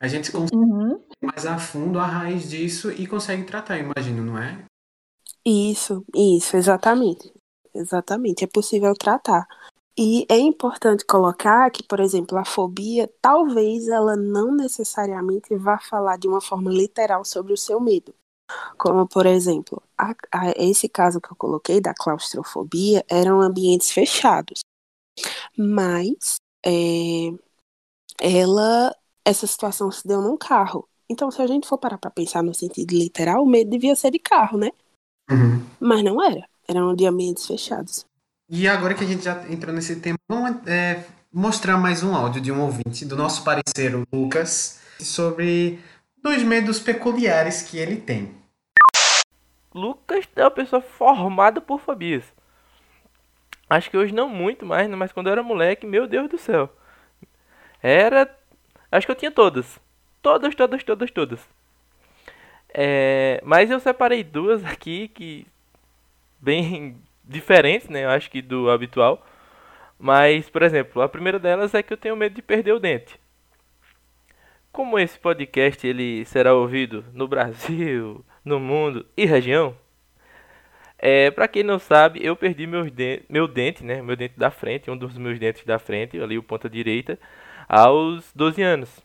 a gente consegue uhum. mais a fundo a raiz disso e consegue tratar, imagino, não é? Isso, isso, exatamente. Exatamente, é possível tratar. E é importante colocar que, por exemplo, a fobia, talvez ela não necessariamente vá falar de uma forma literal sobre o seu medo. Como, por exemplo, a, a, esse caso que eu coloquei da claustrofobia eram ambientes fechados. Mas é, ela, essa situação se deu num carro. Então, se a gente for parar para pensar no sentido literal, o medo devia ser de carro, né? Uhum. Mas não era. Eram de ambientes fechados. E agora que a gente já entrou nesse tema, vamos é, mostrar mais um áudio de um ouvinte, do nosso parceiro Lucas, sobre dois medos peculiares que ele tem. Lucas é uma pessoa formada por fobias. Acho que hoje não muito mais, né? mas quando eu era moleque, meu Deus do céu. Era. Acho que eu tinha todas. Todas, todas, todas, todas. É... Mas eu separei duas aqui que. bem diferentes, né? Eu acho que do habitual. Mas, por exemplo, a primeira delas é que eu tenho medo de perder o dente. Como esse podcast ele será ouvido no Brasil, no mundo e região, é, para quem não sabe, eu perdi meus de meu dente, né, meu dente da frente, um dos meus dentes da frente, ali o ponta direita, aos 12 anos.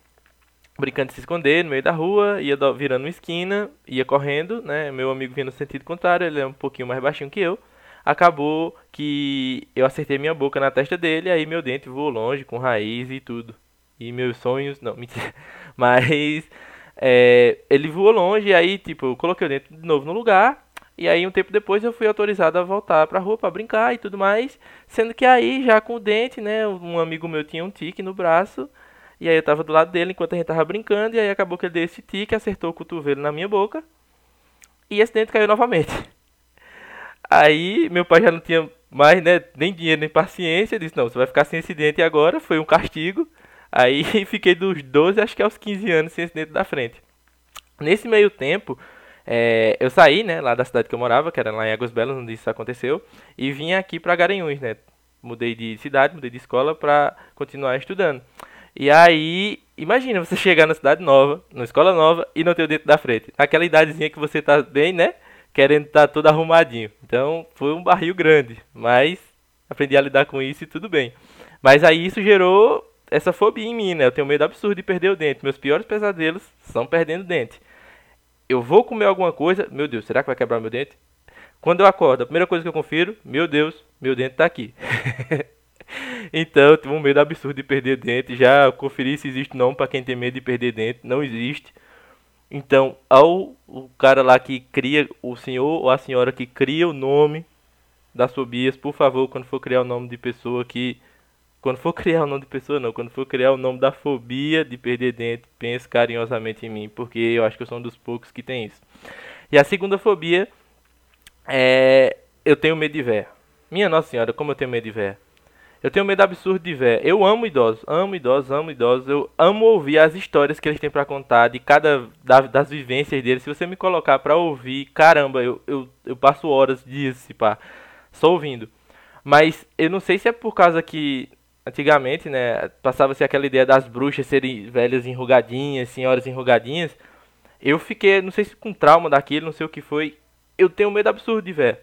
Brincando de se esconder no meio da rua, ia virando uma esquina, ia correndo, né, meu amigo vinha no sentido contrário, ele é um pouquinho mais baixinho que eu. Acabou que eu acertei minha boca na testa dele, aí meu dente voou longe, com raiz e tudo. E meus sonhos, não, mentira. Mas é, ele voou longe, aí, tipo, eu coloquei o dente de novo no lugar, e aí, um tempo depois, eu fui autorizado a voltar pra rua pra brincar e tudo mais. Sendo que aí, já com o dente, né? Um amigo meu tinha um tique no braço. E aí eu tava do lado dele enquanto a gente tava brincando. E aí acabou que ele deu esse tique, acertou o cotovelo na minha boca. E esse dente caiu novamente. Aí meu pai já não tinha mais, né? Nem dinheiro, nem paciência. Disse, não, você vai ficar sem esse dente agora. Foi um castigo. Aí fiquei dos 12, acho que aos 15 anos, sem esse dente da frente. Nesse meio tempo, é, eu saí, né, lá da cidade que eu morava, que era lá em Águas Belas, onde isso aconteceu, e vim aqui para Garanhuns, né? Mudei de cidade, mudei de escola para continuar estudando. E aí, imagina você chegar na cidade nova, numa escola nova e não ter o dentro da frente. Naquela idadezinha que você tá bem, né? Querendo estar tá todo arrumadinho. Então, foi um barril grande, mas aprendi a lidar com isso e tudo bem. Mas aí isso gerou essa fobia em mim, né? Eu tenho medo absurdo de perder o dente. Meus piores pesadelos são perdendo dente eu vou comer alguma coisa, meu Deus, será que vai quebrar meu dente? Quando eu acordo, a primeira coisa que eu confiro, meu Deus, meu dente tá aqui. então, eu tive um medo absurdo de perder dente. Já conferi se existe não para quem tem medo de perder dente. Não existe. Então, ao o cara lá que cria, o senhor ou a senhora que cria o nome das fobias, por favor, quando for criar o nome de pessoa que quando for criar o nome de pessoa, não. Quando for criar o nome da fobia de perder dente, pense carinhosamente em mim, porque eu acho que eu sou um dos poucos que tem isso. E a segunda fobia é. Eu tenho medo de véia. Minha Nossa Senhora, como eu tenho medo de véia. Eu tenho medo absurdo de véia. Eu amo idosos, amo idosos, amo idosos. Eu amo ouvir as histórias que eles têm para contar de cada das vivências deles. Se você me colocar para ouvir, caramba, eu, eu, eu passo horas, dias, se pá, só ouvindo. Mas eu não sei se é por causa que antigamente, né, passava-se aquela ideia das bruxas serem velhas enrugadinhas, senhoras enrugadinhas. Eu fiquei, não sei se com trauma daquilo, não sei o que foi. Eu tenho medo absurdo de ver.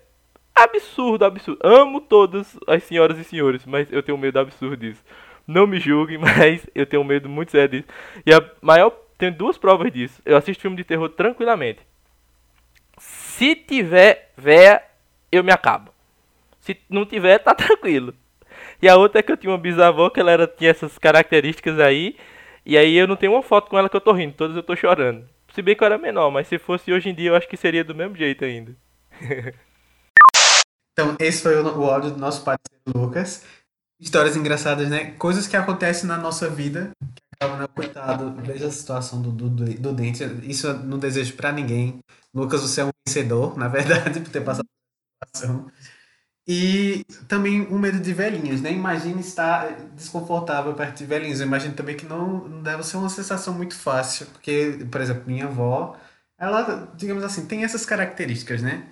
Absurdo, absurdo. Amo todas as senhoras e senhores, mas eu tenho medo absurdo disso. Não me julguem, mas eu tenho medo muito sério disso. E a maior. Tenho duas provas disso. Eu assisto filme de terror tranquilamente. Se tiver véia, eu me acabo. Se não tiver, tá tranquilo. E a outra é que eu tinha uma bisavó que ela era, tinha essas características aí. E aí eu não tenho uma foto com ela que eu tô rindo, todas eu tô chorando. Se bem que eu era menor, mas se fosse hoje em dia eu acho que seria do mesmo jeito ainda. então, esse foi o, áudio do nosso parceiro Lucas. Histórias engraçadas, né? Coisas que acontecem na nossa vida. Que acabam, né? Coitado, veja a situação do, do, do dente. Isso eu não desejo para ninguém. Lucas, você é um vencedor, na verdade, por ter passado por situação. E também um medo de velhinhos, né? Imagine estar desconfortável perto de velhinhos. Eu imagino também que não, não deve ser uma sensação muito fácil, porque, por exemplo, minha avó, ela, digamos assim, tem essas características, né?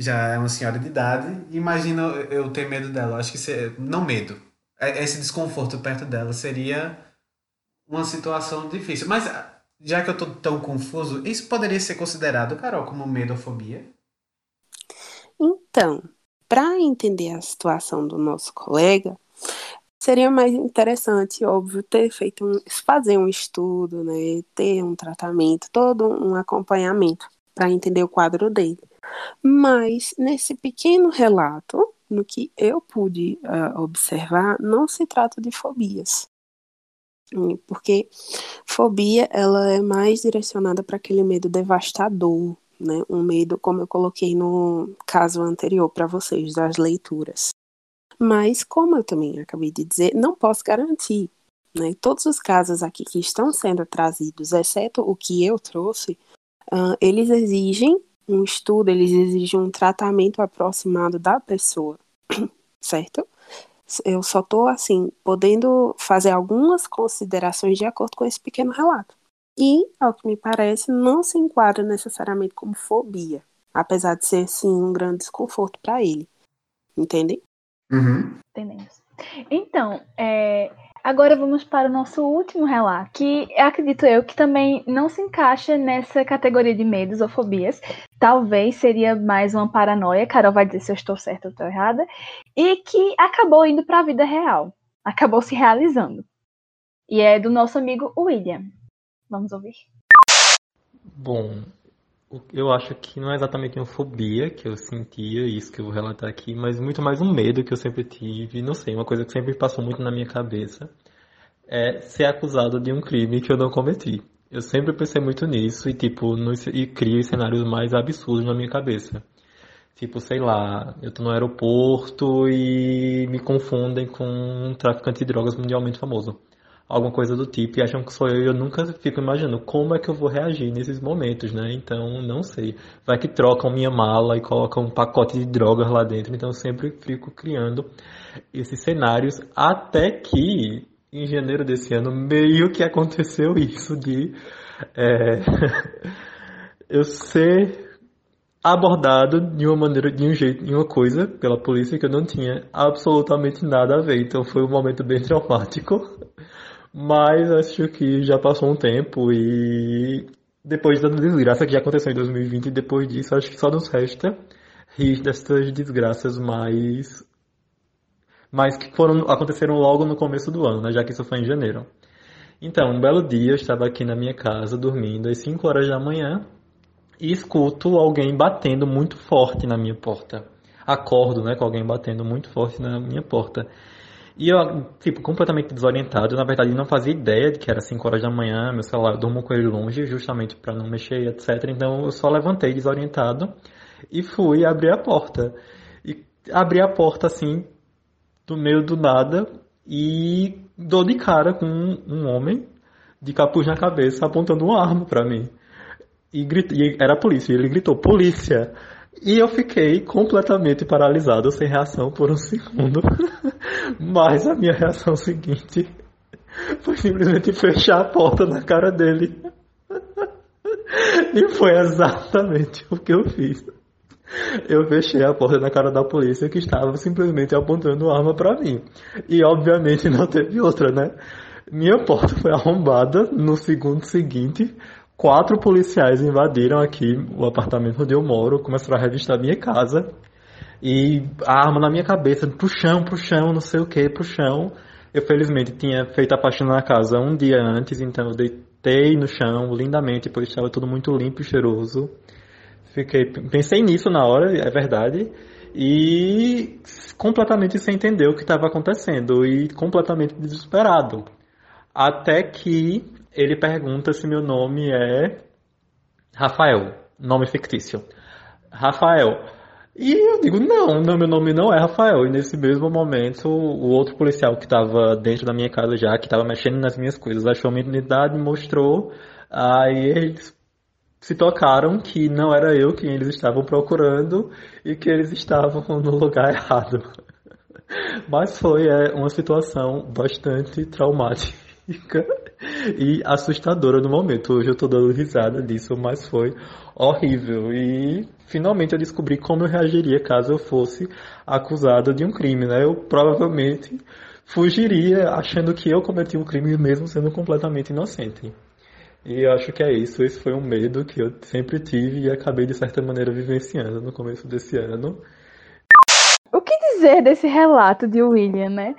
Já é uma senhora de idade. Imagina eu ter medo dela. Acho que ser, não medo. É, esse desconforto perto dela seria uma situação difícil. Mas já que eu tô tão confuso, isso poderia ser considerado, Carol, como medofobia? Então, para entender a situação do nosso colega, seria mais interessante, óbvio, ter feito um, fazer um estudo, né, ter um tratamento, todo um acompanhamento para entender o quadro dele. Mas nesse pequeno relato, no que eu pude uh, observar, não se trata de fobias, porque fobia ela é mais direcionada para aquele medo devastador, né? Um medo, como eu coloquei no caso anterior para vocês, das leituras. Mas, como eu também acabei de dizer, não posso garantir. Né? Todos os casos aqui que estão sendo trazidos, exceto o que eu trouxe, uh, eles exigem um estudo, eles exigem um tratamento aproximado da pessoa. certo? Eu só tô, assim, podendo fazer algumas considerações de acordo com esse pequeno relato. E, ao que me parece, não se enquadra necessariamente como fobia, apesar de ser, sim, um grande desconforto para ele. Entende? Uhum. Entendemos. Então, é, agora vamos para o nosso último relato, que acredito eu que também não se encaixa nessa categoria de medos ou fobias. Talvez seria mais uma paranoia, Carol vai dizer se eu estou certa ou estou errada, e que acabou indo para a vida real, acabou se realizando. E é do nosso amigo William. Vamos ouvir. Bom, eu acho que não é exatamente uma fobia que eu sentia, isso que eu vou relatar aqui, mas muito mais um medo que eu sempre tive, não sei, uma coisa que sempre passou muito na minha cabeça, é ser acusado de um crime que eu não cometi. Eu sempre pensei muito nisso e, tipo, nos, e crio cenários mais absurdos na minha cabeça. Tipo, sei lá, eu tô no aeroporto e me confundem com um traficante de drogas mundialmente famoso. Alguma coisa do tipo, e acham que sou eu e eu nunca fico imaginando como é que eu vou reagir nesses momentos, né? Então, não sei. Vai que trocam minha mala e colocam um pacote de drogas lá dentro, então eu sempre fico criando esses cenários até que em janeiro desse ano meio que aconteceu isso de é, eu ser abordado de uma maneira, de um jeito, de uma coisa pela polícia que eu não tinha absolutamente nada a ver. Então foi um momento bem traumático. Mas acho que já passou um tempo e depois da desgraça que já aconteceu em 2020, depois disso, acho que só nos resta rir dessas desgraças mais mas que foram aconteceram logo no começo do ano, né, já que isso foi em janeiro. Então, um belo dia eu estava aqui na minha casa dormindo às 5 horas da manhã e escuto alguém batendo muito forte na minha porta. Acordo, né, com alguém batendo muito forte na minha porta. E eu, tipo, completamente desorientado, na verdade não fazia ideia de que era 5 horas da manhã, meu celular, eu durmo com ele longe, justamente para não mexer, etc. Então eu só levantei desorientado e fui abrir a porta. E abri a porta assim, do meio do nada, e dou de cara com um, um homem de capuz na cabeça apontando uma arma para mim. E, grita, e era a polícia, e ele gritou, polícia! E eu fiquei completamente paralisado, sem reação por um segundo. Mas a minha reação seguinte foi simplesmente fechar a porta na cara dele. E foi exatamente o que eu fiz. Eu fechei a porta na cara da polícia que estava simplesmente apontando arma para mim. E obviamente não teve outra, né? Minha porta foi arrombada no segundo seguinte. Quatro policiais invadiram aqui o apartamento onde eu moro, começaram a revistar minha casa. E a arma na minha cabeça, pro chão, pro chão, não sei o que, pro chão. Eu felizmente tinha feito a faxina na casa um dia antes, então eu deitei no chão lindamente, pois estava tudo muito limpo e cheiroso. Fiquei, pensei nisso na hora, é verdade, e completamente sem entender o que estava acontecendo e completamente desesperado. Até que ele pergunta se meu nome é Rafael, nome fictício. Rafael. E eu digo, não, não, meu nome não é Rafael. E nesse mesmo momento, o outro policial que estava dentro da minha casa já, que estava mexendo nas minhas coisas, achou minha identidade, mostrou. Aí eles se tocaram que não era eu quem eles estavam procurando e que eles estavam no lugar errado. Mas foi é, uma situação bastante traumática e assustadora no momento. Hoje eu tô dando risada disso, mas foi horrível. E finalmente eu descobri como eu reagiria caso eu fosse acusado de um crime, né? Eu provavelmente fugiria achando que eu cometi um crime mesmo sendo completamente inocente. E eu acho que é isso. Esse foi um medo que eu sempre tive e acabei de certa maneira vivenciando no começo desse ano. O que dizer desse relato de William, né?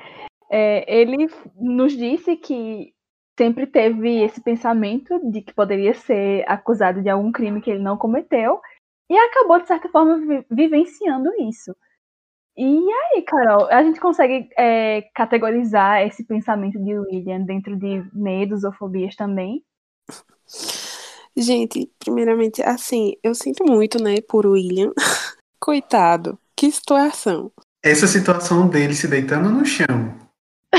É, ele nos disse que sempre teve esse pensamento de que poderia ser acusado de algum crime que ele não cometeu e acabou, de certa forma, vi vivenciando isso. E aí, Carol, a gente consegue é, categorizar esse pensamento de William dentro de medos ou fobias também? Gente, primeiramente, assim, eu sinto muito, né, por William. Coitado, que situação. Essa situação dele se deitando no chão.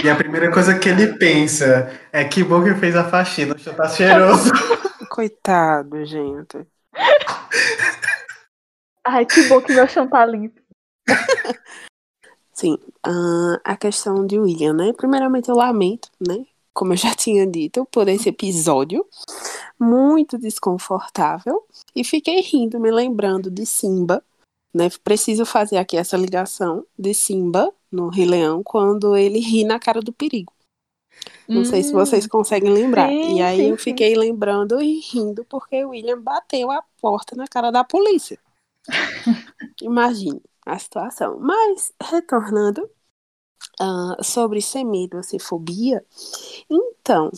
E a primeira coisa que ele pensa é que bom que fez a faxina, o chão tá cheiroso. Coitado, gente. Ai, que bom que meu chão tá limpo. Sim, ah, a questão de William, né? Primeiramente, eu lamento, né? Como eu já tinha dito, por esse episódio muito desconfortável e fiquei rindo, me lembrando de Simba, né? Preciso fazer aqui essa ligação de Simba no Rei Leão quando ele ri na cara do perigo. Não sei se vocês conseguem lembrar. sim, e aí sim, eu fiquei lembrando e rindo porque o William bateu a porta na cara da polícia. Imagine a situação. Mas, retornando ah, sobre semidocefobia, então,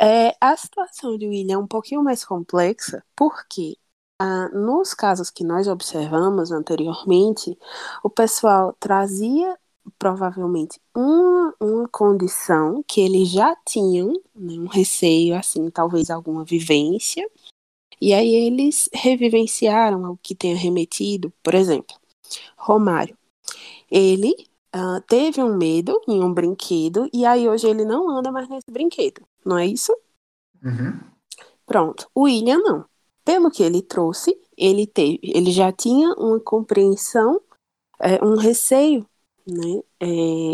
é, a situação de William é um pouquinho mais complexa, porque ah, nos casos que nós observamos anteriormente, o pessoal trazia provavelmente uma, uma condição que eles já tinham, né, um receio, assim, talvez alguma vivência, e aí eles revivenciaram o que tenha remetido, por exemplo, Romário. Ele ah, teve um medo em um brinquedo e aí hoje ele não anda mais nesse brinquedo, não é isso? Uhum. Pronto. O William não. Pelo que ele trouxe, ele teve, ele já tinha uma compreensão, é, um receio, né? É,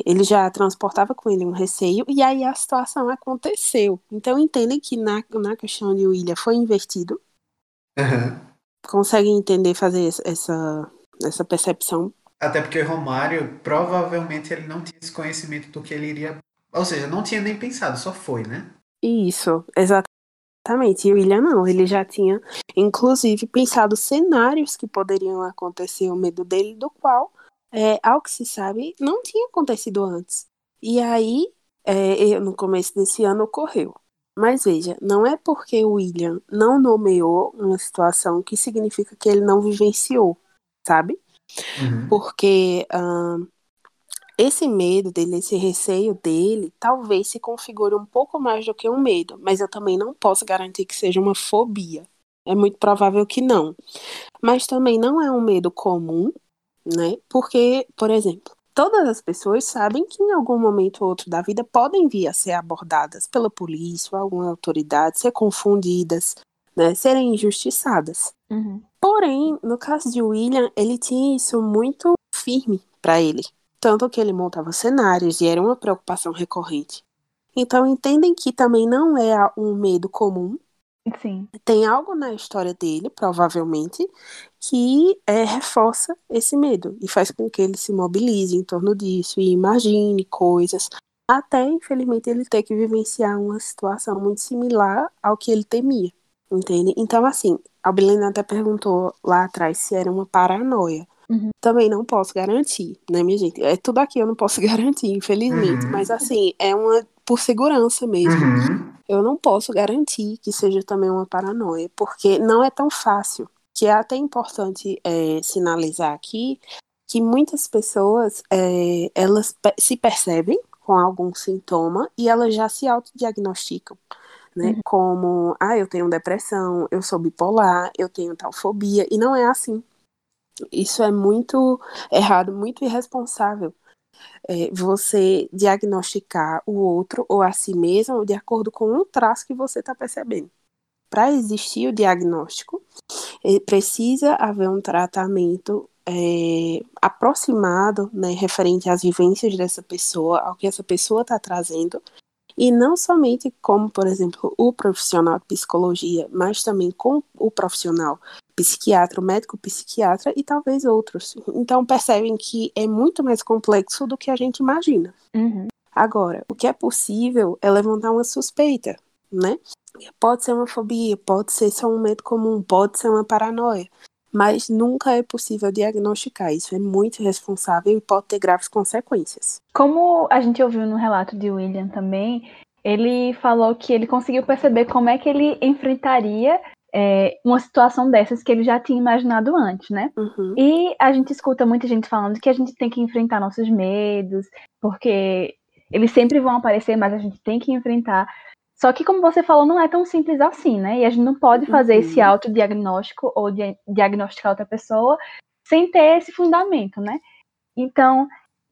ele já transportava com ele um receio e aí a situação aconteceu. Então entendem que na, na questão de William foi invertido. Uhum. Conseguem entender fazer essa- essa percepção? Até porque Romário, provavelmente ele não tinha esse conhecimento do que ele iria. Ou seja, não tinha nem pensado, só foi, né? Isso, exatamente. E o William não, ele já tinha, inclusive, pensado cenários que poderiam acontecer, o medo dele, do qual, é, ao que se sabe, não tinha acontecido antes. E aí, é, no começo desse ano, ocorreu. Mas veja, não é porque o William não nomeou uma situação que significa que ele não vivenciou, sabe? Uhum. Porque ahn, esse medo dele, esse receio dele, talvez se configure um pouco mais do que um medo, mas eu também não posso garantir que seja uma fobia. É muito provável que não. Mas também não é um medo comum, né? Porque, por exemplo, todas as pessoas sabem que em algum momento ou outro da vida podem vir a ser abordadas pela polícia ou alguma autoridade, ser confundidas, né? Serem injustiçadas. Uhum. Porém, no caso de William, ele tinha isso muito firme para ele. Tanto que ele montava cenários e era uma preocupação recorrente. Então, entendem que também não é um medo comum. Sim. Tem algo na história dele, provavelmente, que é, reforça esse medo e faz com que ele se mobilize em torno disso e imagine coisas. Até, infelizmente, ele ter que vivenciar uma situação muito similar ao que ele temia. Entende? Então, assim, a Bilena até perguntou lá atrás se era uma paranoia. Uhum. Também não posso garantir, né, minha gente? É tudo aqui eu não posso garantir, infelizmente. Uhum. Mas, assim, é uma por segurança mesmo. Uhum. Eu não posso garantir que seja também uma paranoia, porque não é tão fácil. Que é até importante é, sinalizar aqui que muitas pessoas é, elas se percebem com algum sintoma e elas já se autodiagnosticam, né? Uhum. Como, ah, eu tenho depressão, eu sou bipolar, eu tenho tal fobia, e não é assim. Isso é muito errado, muito irresponsável. É, você diagnosticar o outro ou a si mesmo de acordo com um traço que você está percebendo. Para existir o diagnóstico, eh, precisa haver um tratamento é, aproximado, né, referente às vivências dessa pessoa, ao que essa pessoa está trazendo, e não somente como, por exemplo, o profissional de psicologia, mas também com o profissional psiquiatra, o médico psiquiatra e talvez outros. Então percebem que é muito mais complexo do que a gente imagina. Uhum. Agora, o que é possível é levantar uma suspeita, né? Pode ser uma fobia, pode ser só um medo comum, pode ser uma paranoia, mas nunca é possível diagnosticar. Isso é muito irresponsável e pode ter graves consequências. Como a gente ouviu no relato de William também, ele falou que ele conseguiu perceber como é que ele enfrentaria é, uma situação dessas que ele já tinha imaginado antes, né? Uhum. E a gente escuta muita gente falando que a gente tem que enfrentar nossos medos, porque eles sempre vão aparecer, mas a gente tem que enfrentar. Só que, como você falou, não é tão simples assim, né? E a gente não pode fazer Uhum. esse autodiagnóstico ou dia- diagnosticar outra pessoa sem ter esse fundamento, né? Então,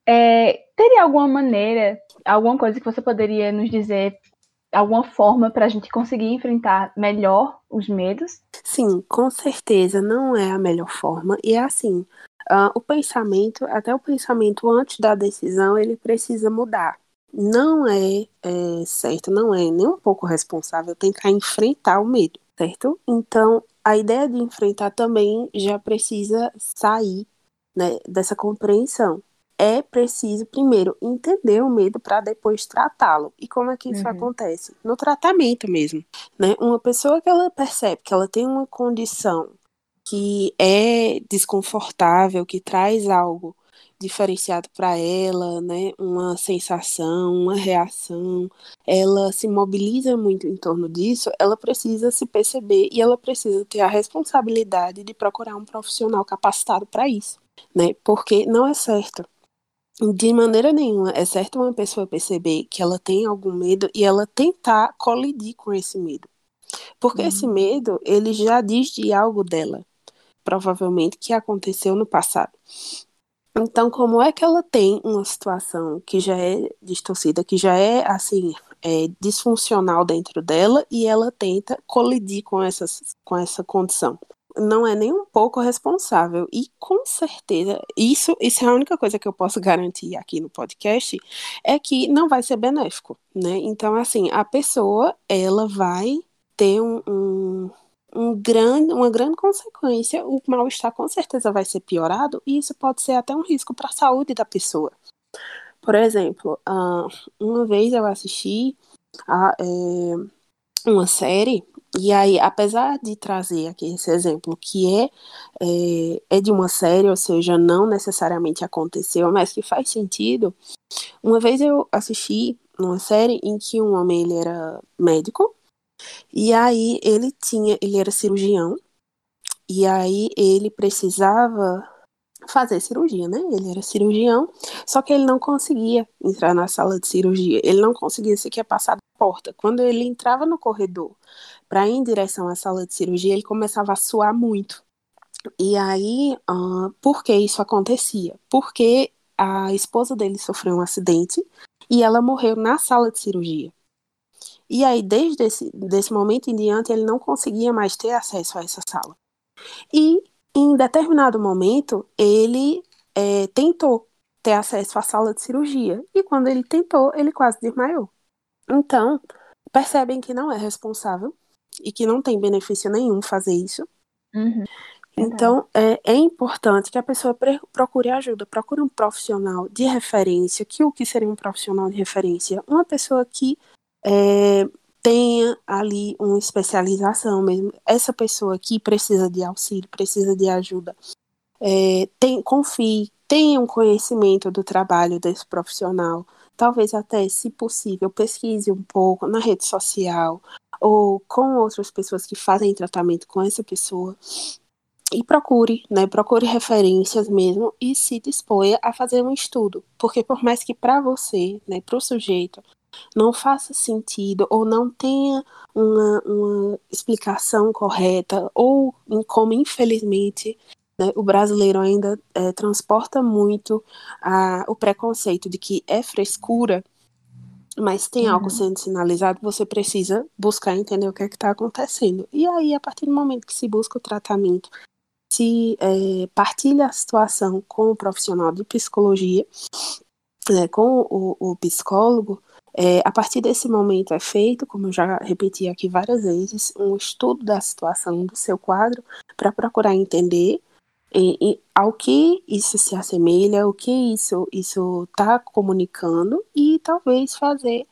é, teria alguma maneira, alguma coisa que você poderia nos dizer, alguma forma para a gente conseguir enfrentar melhor os medos? Sim, com certeza não é a melhor forma. E é assim, uh, o pensamento, até o pensamento antes da decisão, ele precisa mudar. Não é, é certo, não é nem um pouco responsável tentar enfrentar o medo, certo? Então, a ideia de enfrentar também já precisa sair né, dessa compreensão. É preciso primeiro entender o medo para depois tratá-lo. E como é que isso uhum. acontece? No tratamento mesmo. Né? Uma pessoa que ela percebe que ela tem uma condição que é desconfortável, que traz algo diferenciado para ela, né? Uma sensação, uma reação, ela se mobiliza muito em torno disso, ela precisa se perceber e ela precisa ter a responsabilidade de procurar um profissional capacitado para isso, né? Porque não é certo. De maneira nenhuma é certo uma pessoa perceber que ela tem algum medo e ela tentar colidir com esse medo. Porque uhum. esse medo, ele já diz de algo dela, provavelmente que aconteceu no passado. Então, como é que ela tem uma situação que já é distorcida, que já é assim, é, disfuncional dentro dela e ela tenta colidir com, essas, com essa condição? Não é nem um pouco responsável. E com certeza, isso, isso é a única coisa que eu posso garantir aqui no podcast, é que não vai ser benéfico, né? Então, assim, a pessoa, ela vai ter um, um um grande, uma grande consequência, o mal-estar com certeza vai ser piorado e isso pode ser até um risco para a saúde da pessoa. Por exemplo, uma vez eu assisti a, é, uma série e aí, apesar de trazer aqui esse exemplo que é, é, é de uma série, ou seja, não necessariamente aconteceu, mas que faz sentido, uma vez eu assisti uma série em que um homem ele era médico e aí ele tinha, ele era cirurgião, e aí ele precisava fazer cirurgia, né? Ele era cirurgião, só que ele não conseguia entrar na sala de cirurgia, ele não conseguia sequer passar da porta. Quando ele entrava no corredor para ir em direção à sala de cirurgia, ele começava a suar muito. E aí, uh, por que isso acontecia? Porque a esposa dele sofreu um acidente e ela morreu na sala de cirurgia. E aí, desde esse desse momento em diante, ele não conseguia mais ter acesso a essa sala. E, em determinado momento, ele é, tentou ter acesso à sala de cirurgia. E quando ele tentou, ele quase desmaiou. Então, percebem que não é responsável e que não tem benefício nenhum fazer isso. Uhum. Então, é, é, importante que a pessoa procure ajuda, procure um profissional de referência. Que o que seria um profissional de referência? Uma pessoa que é, tenha ali uma especialização mesmo. Essa pessoa que precisa de auxílio, precisa de ajuda, é, tem, confie, tenha um conhecimento do trabalho desse profissional. Talvez até, se possível, pesquise um pouco na rede social ou com outras pessoas que fazem tratamento com essa pessoa e procure, né, procure referências mesmo e se disponha a fazer um estudo, porque por mais que para você, né, para o sujeito, não faça sentido ou não tenha uma, uma explicação correta, ou como infelizmente né, o brasileiro ainda é, transporta muito a, o preconceito de que é frescura, mas tem uhum. algo sendo sinalizado, você precisa buscar entender o que é está acontecendo. E aí, a partir do momento que se busca o tratamento, se é, partilha a situação com o profissional de psicologia, né, com o, o psicólogo, é, a partir desse momento é feito, como eu já repeti aqui várias vezes, um estudo da situação do seu quadro para procurar entender e, e, ao que isso se assemelha, o que isso isso está comunicando e talvez fazer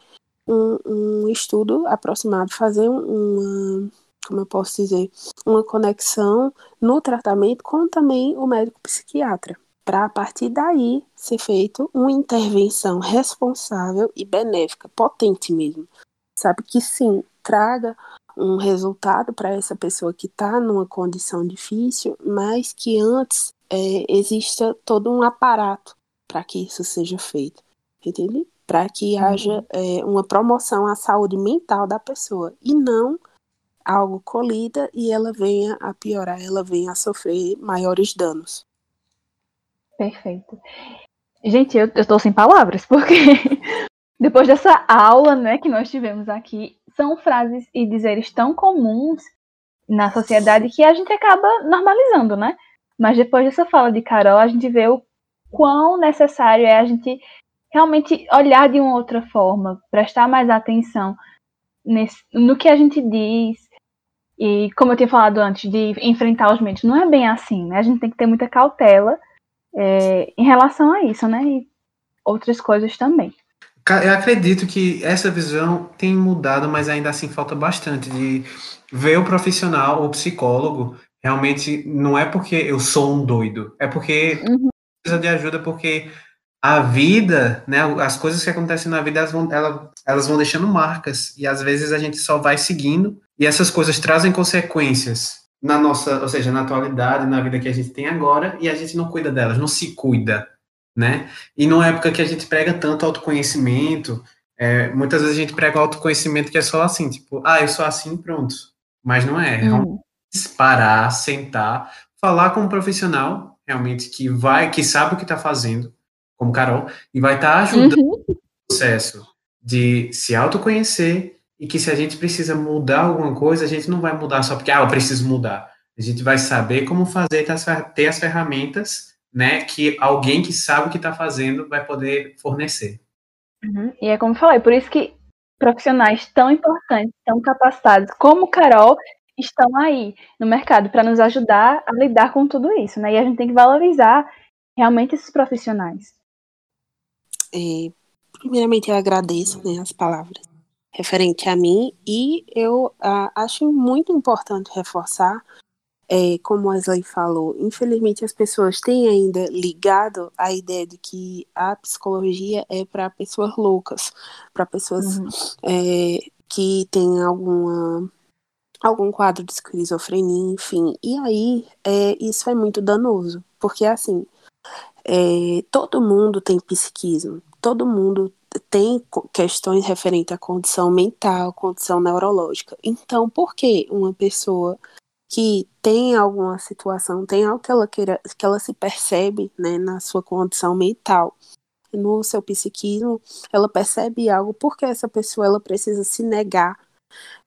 um, um estudo aproximado, fazer uma como eu posso dizer, uma conexão no tratamento com também o médico psiquiatra para a partir daí ser feito uma intervenção responsável e benéfica, potente mesmo. Sabe que sim, traga um resultado para essa pessoa que está numa condição difícil, mas que antes é, exista todo um aparato para que isso seja feito, entende? Para que uhum. haja é, uma promoção à saúde mental da pessoa e não algo colida e ela venha a piorar, ela venha a sofrer maiores danos. Perfeito. Gente, eu, tô sem palavras, porque depois dessa aula, né, que nós tivemos aqui, são frases e dizeres tão comuns na sociedade que a gente acaba normalizando, né? Mas depois dessa fala de Carol, a gente vê o quão necessário é a gente realmente olhar de uma outra forma, prestar mais atenção nesse, no que a gente diz. E como eu tinha falado antes, de enfrentar os medos, não é bem assim, né? A gente tem que ter muita cautela é, em relação a isso, né? E outras coisas também. Eu acredito que essa visão tem mudado, mas ainda assim falta bastante de ver o profissional, o psicólogo, realmente não é porque eu sou um doido, é porque uhum. precisa de ajuda, porque a vida, né, as coisas que acontecem na vida, elas vão, elas, elas vão deixando marcas, e às vezes a gente só vai seguindo, e essas coisas trazem consequências na nossa, ou seja, na atualidade, na vida que a gente tem agora, e a gente não cuida delas, não se cuida, né? E numa época que a gente prega tanto autoconhecimento, é, muitas vezes a gente prega autoconhecimento que é só assim, tipo, ah, eu sou assim, pronto. Mas não é. Hum. Parar, sentar, falar com um profissional realmente que vai, que sabe o que está fazendo, como Carol, e vai estar tá ajudando uhum. o processo de se autoconhecer e que se a gente precisa mudar alguma coisa, a gente não vai mudar só porque, ah, eu preciso mudar. A gente vai saber como fazer, ter as ferramentas, né, que alguém que sabe o que está fazendo vai poder fornecer. Uhum. E é como eu falei, por isso que profissionais tão importantes, tão capacitados como Carol estão aí no mercado para nos ajudar a lidar com tudo isso, né? E a gente tem que valorizar realmente esses profissionais. É, primeiramente, eu agradeço né, as palavras referente a mim e eu uh, acho muito importante reforçar, é, como Wesley falou, infelizmente as pessoas têm ainda ligado a ideia de que a psicologia é para pessoas loucas, para pessoas uhum. é, que têm alguma algum quadro de esquizofrenia, enfim. E aí, é, isso é muito danoso, porque assim, é, todo mundo tem psiquismo, todo mundo tem questões referentes à condição mental, condição neurológica. Então, por que uma pessoa que tem alguma situação, tem algo que ela queira, que ela se percebe, né, na sua condição mental, no seu psiquismo, ela percebe algo porque essa pessoa ela precisa se negar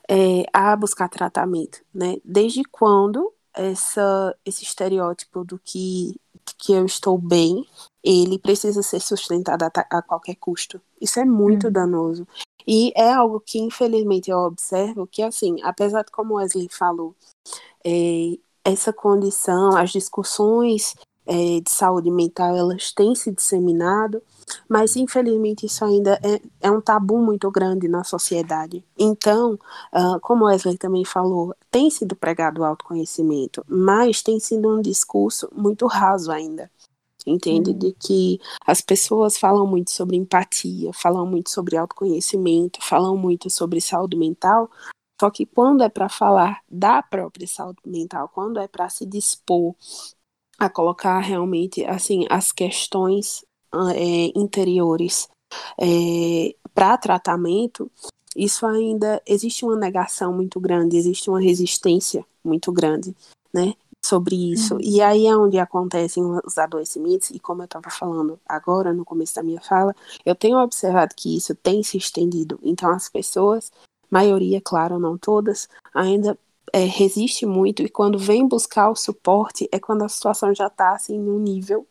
é, a buscar tratamento, né? Desde quando essa, esse estereótipo do que que eu estou bem, ele precisa ser sustentado a, a qualquer custo. Isso é muito hum. danoso. E é algo que, infelizmente, eu observo que, assim, apesar de, como Wesley falou, é, essa condição, as discussões é, de saúde mental, elas têm se disseminado, mas infelizmente isso ainda é, é um tabu muito grande na sociedade. Então, uh, como Wesley também falou, tem sido pregado o autoconhecimento, mas tem sido um discurso muito raso ainda. Entende? Uhum. De que as pessoas falam muito sobre empatia, falam muito sobre autoconhecimento, falam muito sobre saúde mental, só que quando é para falar da própria saúde mental, quando é para se dispor a colocar realmente assim as questões é, interiores é, para tratamento, isso ainda existe uma negação muito grande, existe uma resistência muito grande, né? Sobre isso. Uhum. E aí é onde acontecem os adoecimentos, e como eu estava falando agora, no começo da minha fala, eu tenho observado que isso tem se estendido. Então, as pessoas, maioria, claro, não todas, ainda é, resiste muito, e quando vem buscar o suporte, é quando a situação já está assim, num nível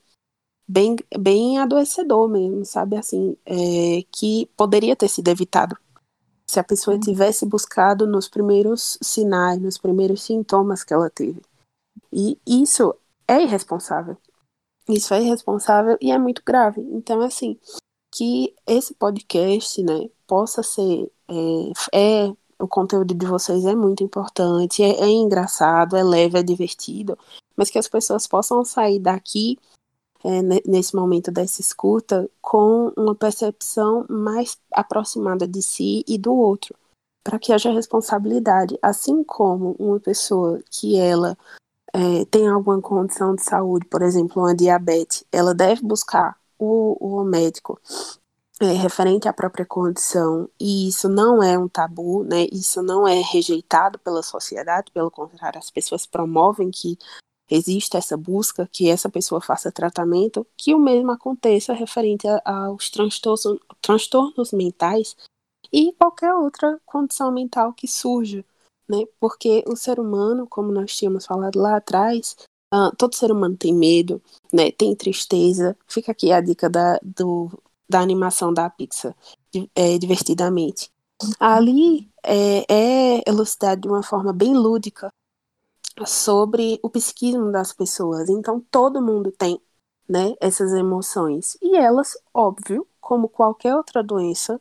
bem, bem adoecedor mesmo, sabe? Assim, é, que poderia ter sido evitado se a pessoa uhum. tivesse buscado nos primeiros sinais, nos primeiros sintomas que ela teve. E isso é irresponsável. Isso é irresponsável e é muito grave. Então, assim, que esse podcast, né, possa ser. É, é o conteúdo de vocês é muito importante, é, é engraçado, é leve, é divertido, mas que as pessoas possam sair daqui é, nesse momento dessa escuta com uma percepção mais aproximada de si e do outro, para que haja responsabilidade, assim como uma pessoa que ela é, tem alguma condição de saúde, por exemplo, uma diabetes, ela deve buscar o, o médico é, referente à própria condição, e isso não é um tabu, né? Isso não é rejeitado pela sociedade, pelo contrário, as pessoas promovem que existe essa busca, que essa pessoa faça tratamento, que o mesmo aconteça referente aos transtornos, transtornos mentais e qualquer outra condição mental que surja, né? Porque o ser humano, como nós tínhamos falado lá atrás, Uh, todo ser humano tem medo, né? Tem tristeza. Fica aqui a dica da, do, da animação da Pixar, é, divertidamente. Ali é, é elucidado de uma forma bem lúdica sobre o psiquismo das pessoas. Então todo mundo tem, né? Essas emoções e elas, óbvio, como qualquer outra doença,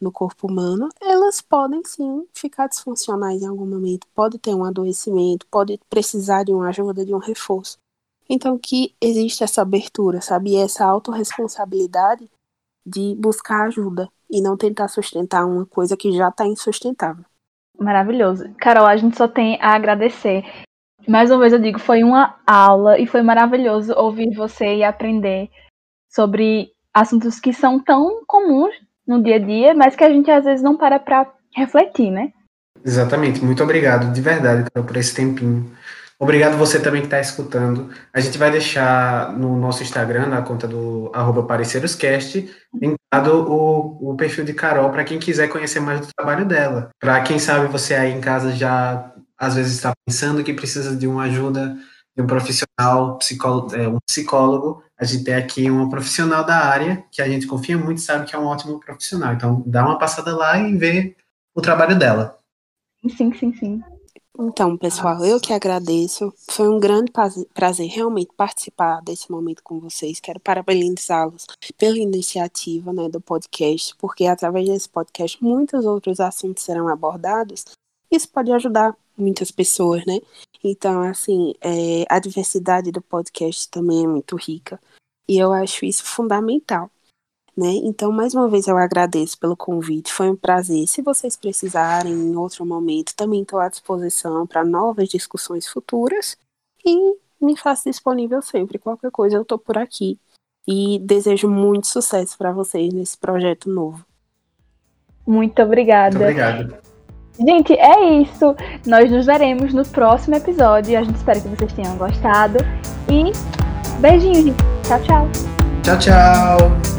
no corpo humano, elas podem sim ficar disfuncionais em algum momento, pode ter um adoecimento, pode precisar de uma ajuda, de um reforço. Então que existe essa abertura, sabe? E essa autorresponsabilidade de buscar ajuda e não tentar sustentar uma coisa que já está insustentável. Maravilhoso. Carol, a gente só tem a agradecer. Mais uma vez eu digo, foi uma aula e foi maravilhoso ouvir você e aprender sobre assuntos que são tão comuns no dia a dia, mas que a gente às vezes não para para refletir, né? Exatamente. Muito obrigado, de verdade, por esse tempinho. Obrigado você também que está escutando. A gente vai deixar no nosso Instagram, na conta do arroba PareceirosCast, linkado o, o perfil de Carol para quem quiser conhecer mais do trabalho dela. Para quem sabe você aí em casa já às vezes está pensando que precisa de uma ajuda de um profissional, psicólogo, é, um psicólogo, a gente tem aqui uma profissional da área que a gente confia muito e sabe que é um ótimo profissional. Então, dá uma passada lá e vê o trabalho dela. Sim, sim, sim. Então, pessoal, eu que agradeço. Foi um grande prazer realmente participar desse momento com vocês. Quero parabenizá-los pela iniciativa né, do podcast, porque através desse podcast muitos outros assuntos serão abordados. Isso pode ajudar muitas pessoas, né? Então, assim, é, a diversidade do podcast também é muito rica. E eu acho isso fundamental. Né? Então, mais uma vez, eu agradeço pelo convite. Foi um prazer. Se vocês precisarem em outro momento, também estou à disposição para novas discussões futuras. E me faço disponível sempre. Qualquer coisa, eu estou por aqui. E desejo muito sucesso para vocês nesse projeto novo. Muito obrigada. Muito obrigado. Gente, é isso. Nós nos veremos no próximo episódio. A gente espera que vocês tenham gostado. E beijinho, gente. Tchau, tchau. Tchau, tchau.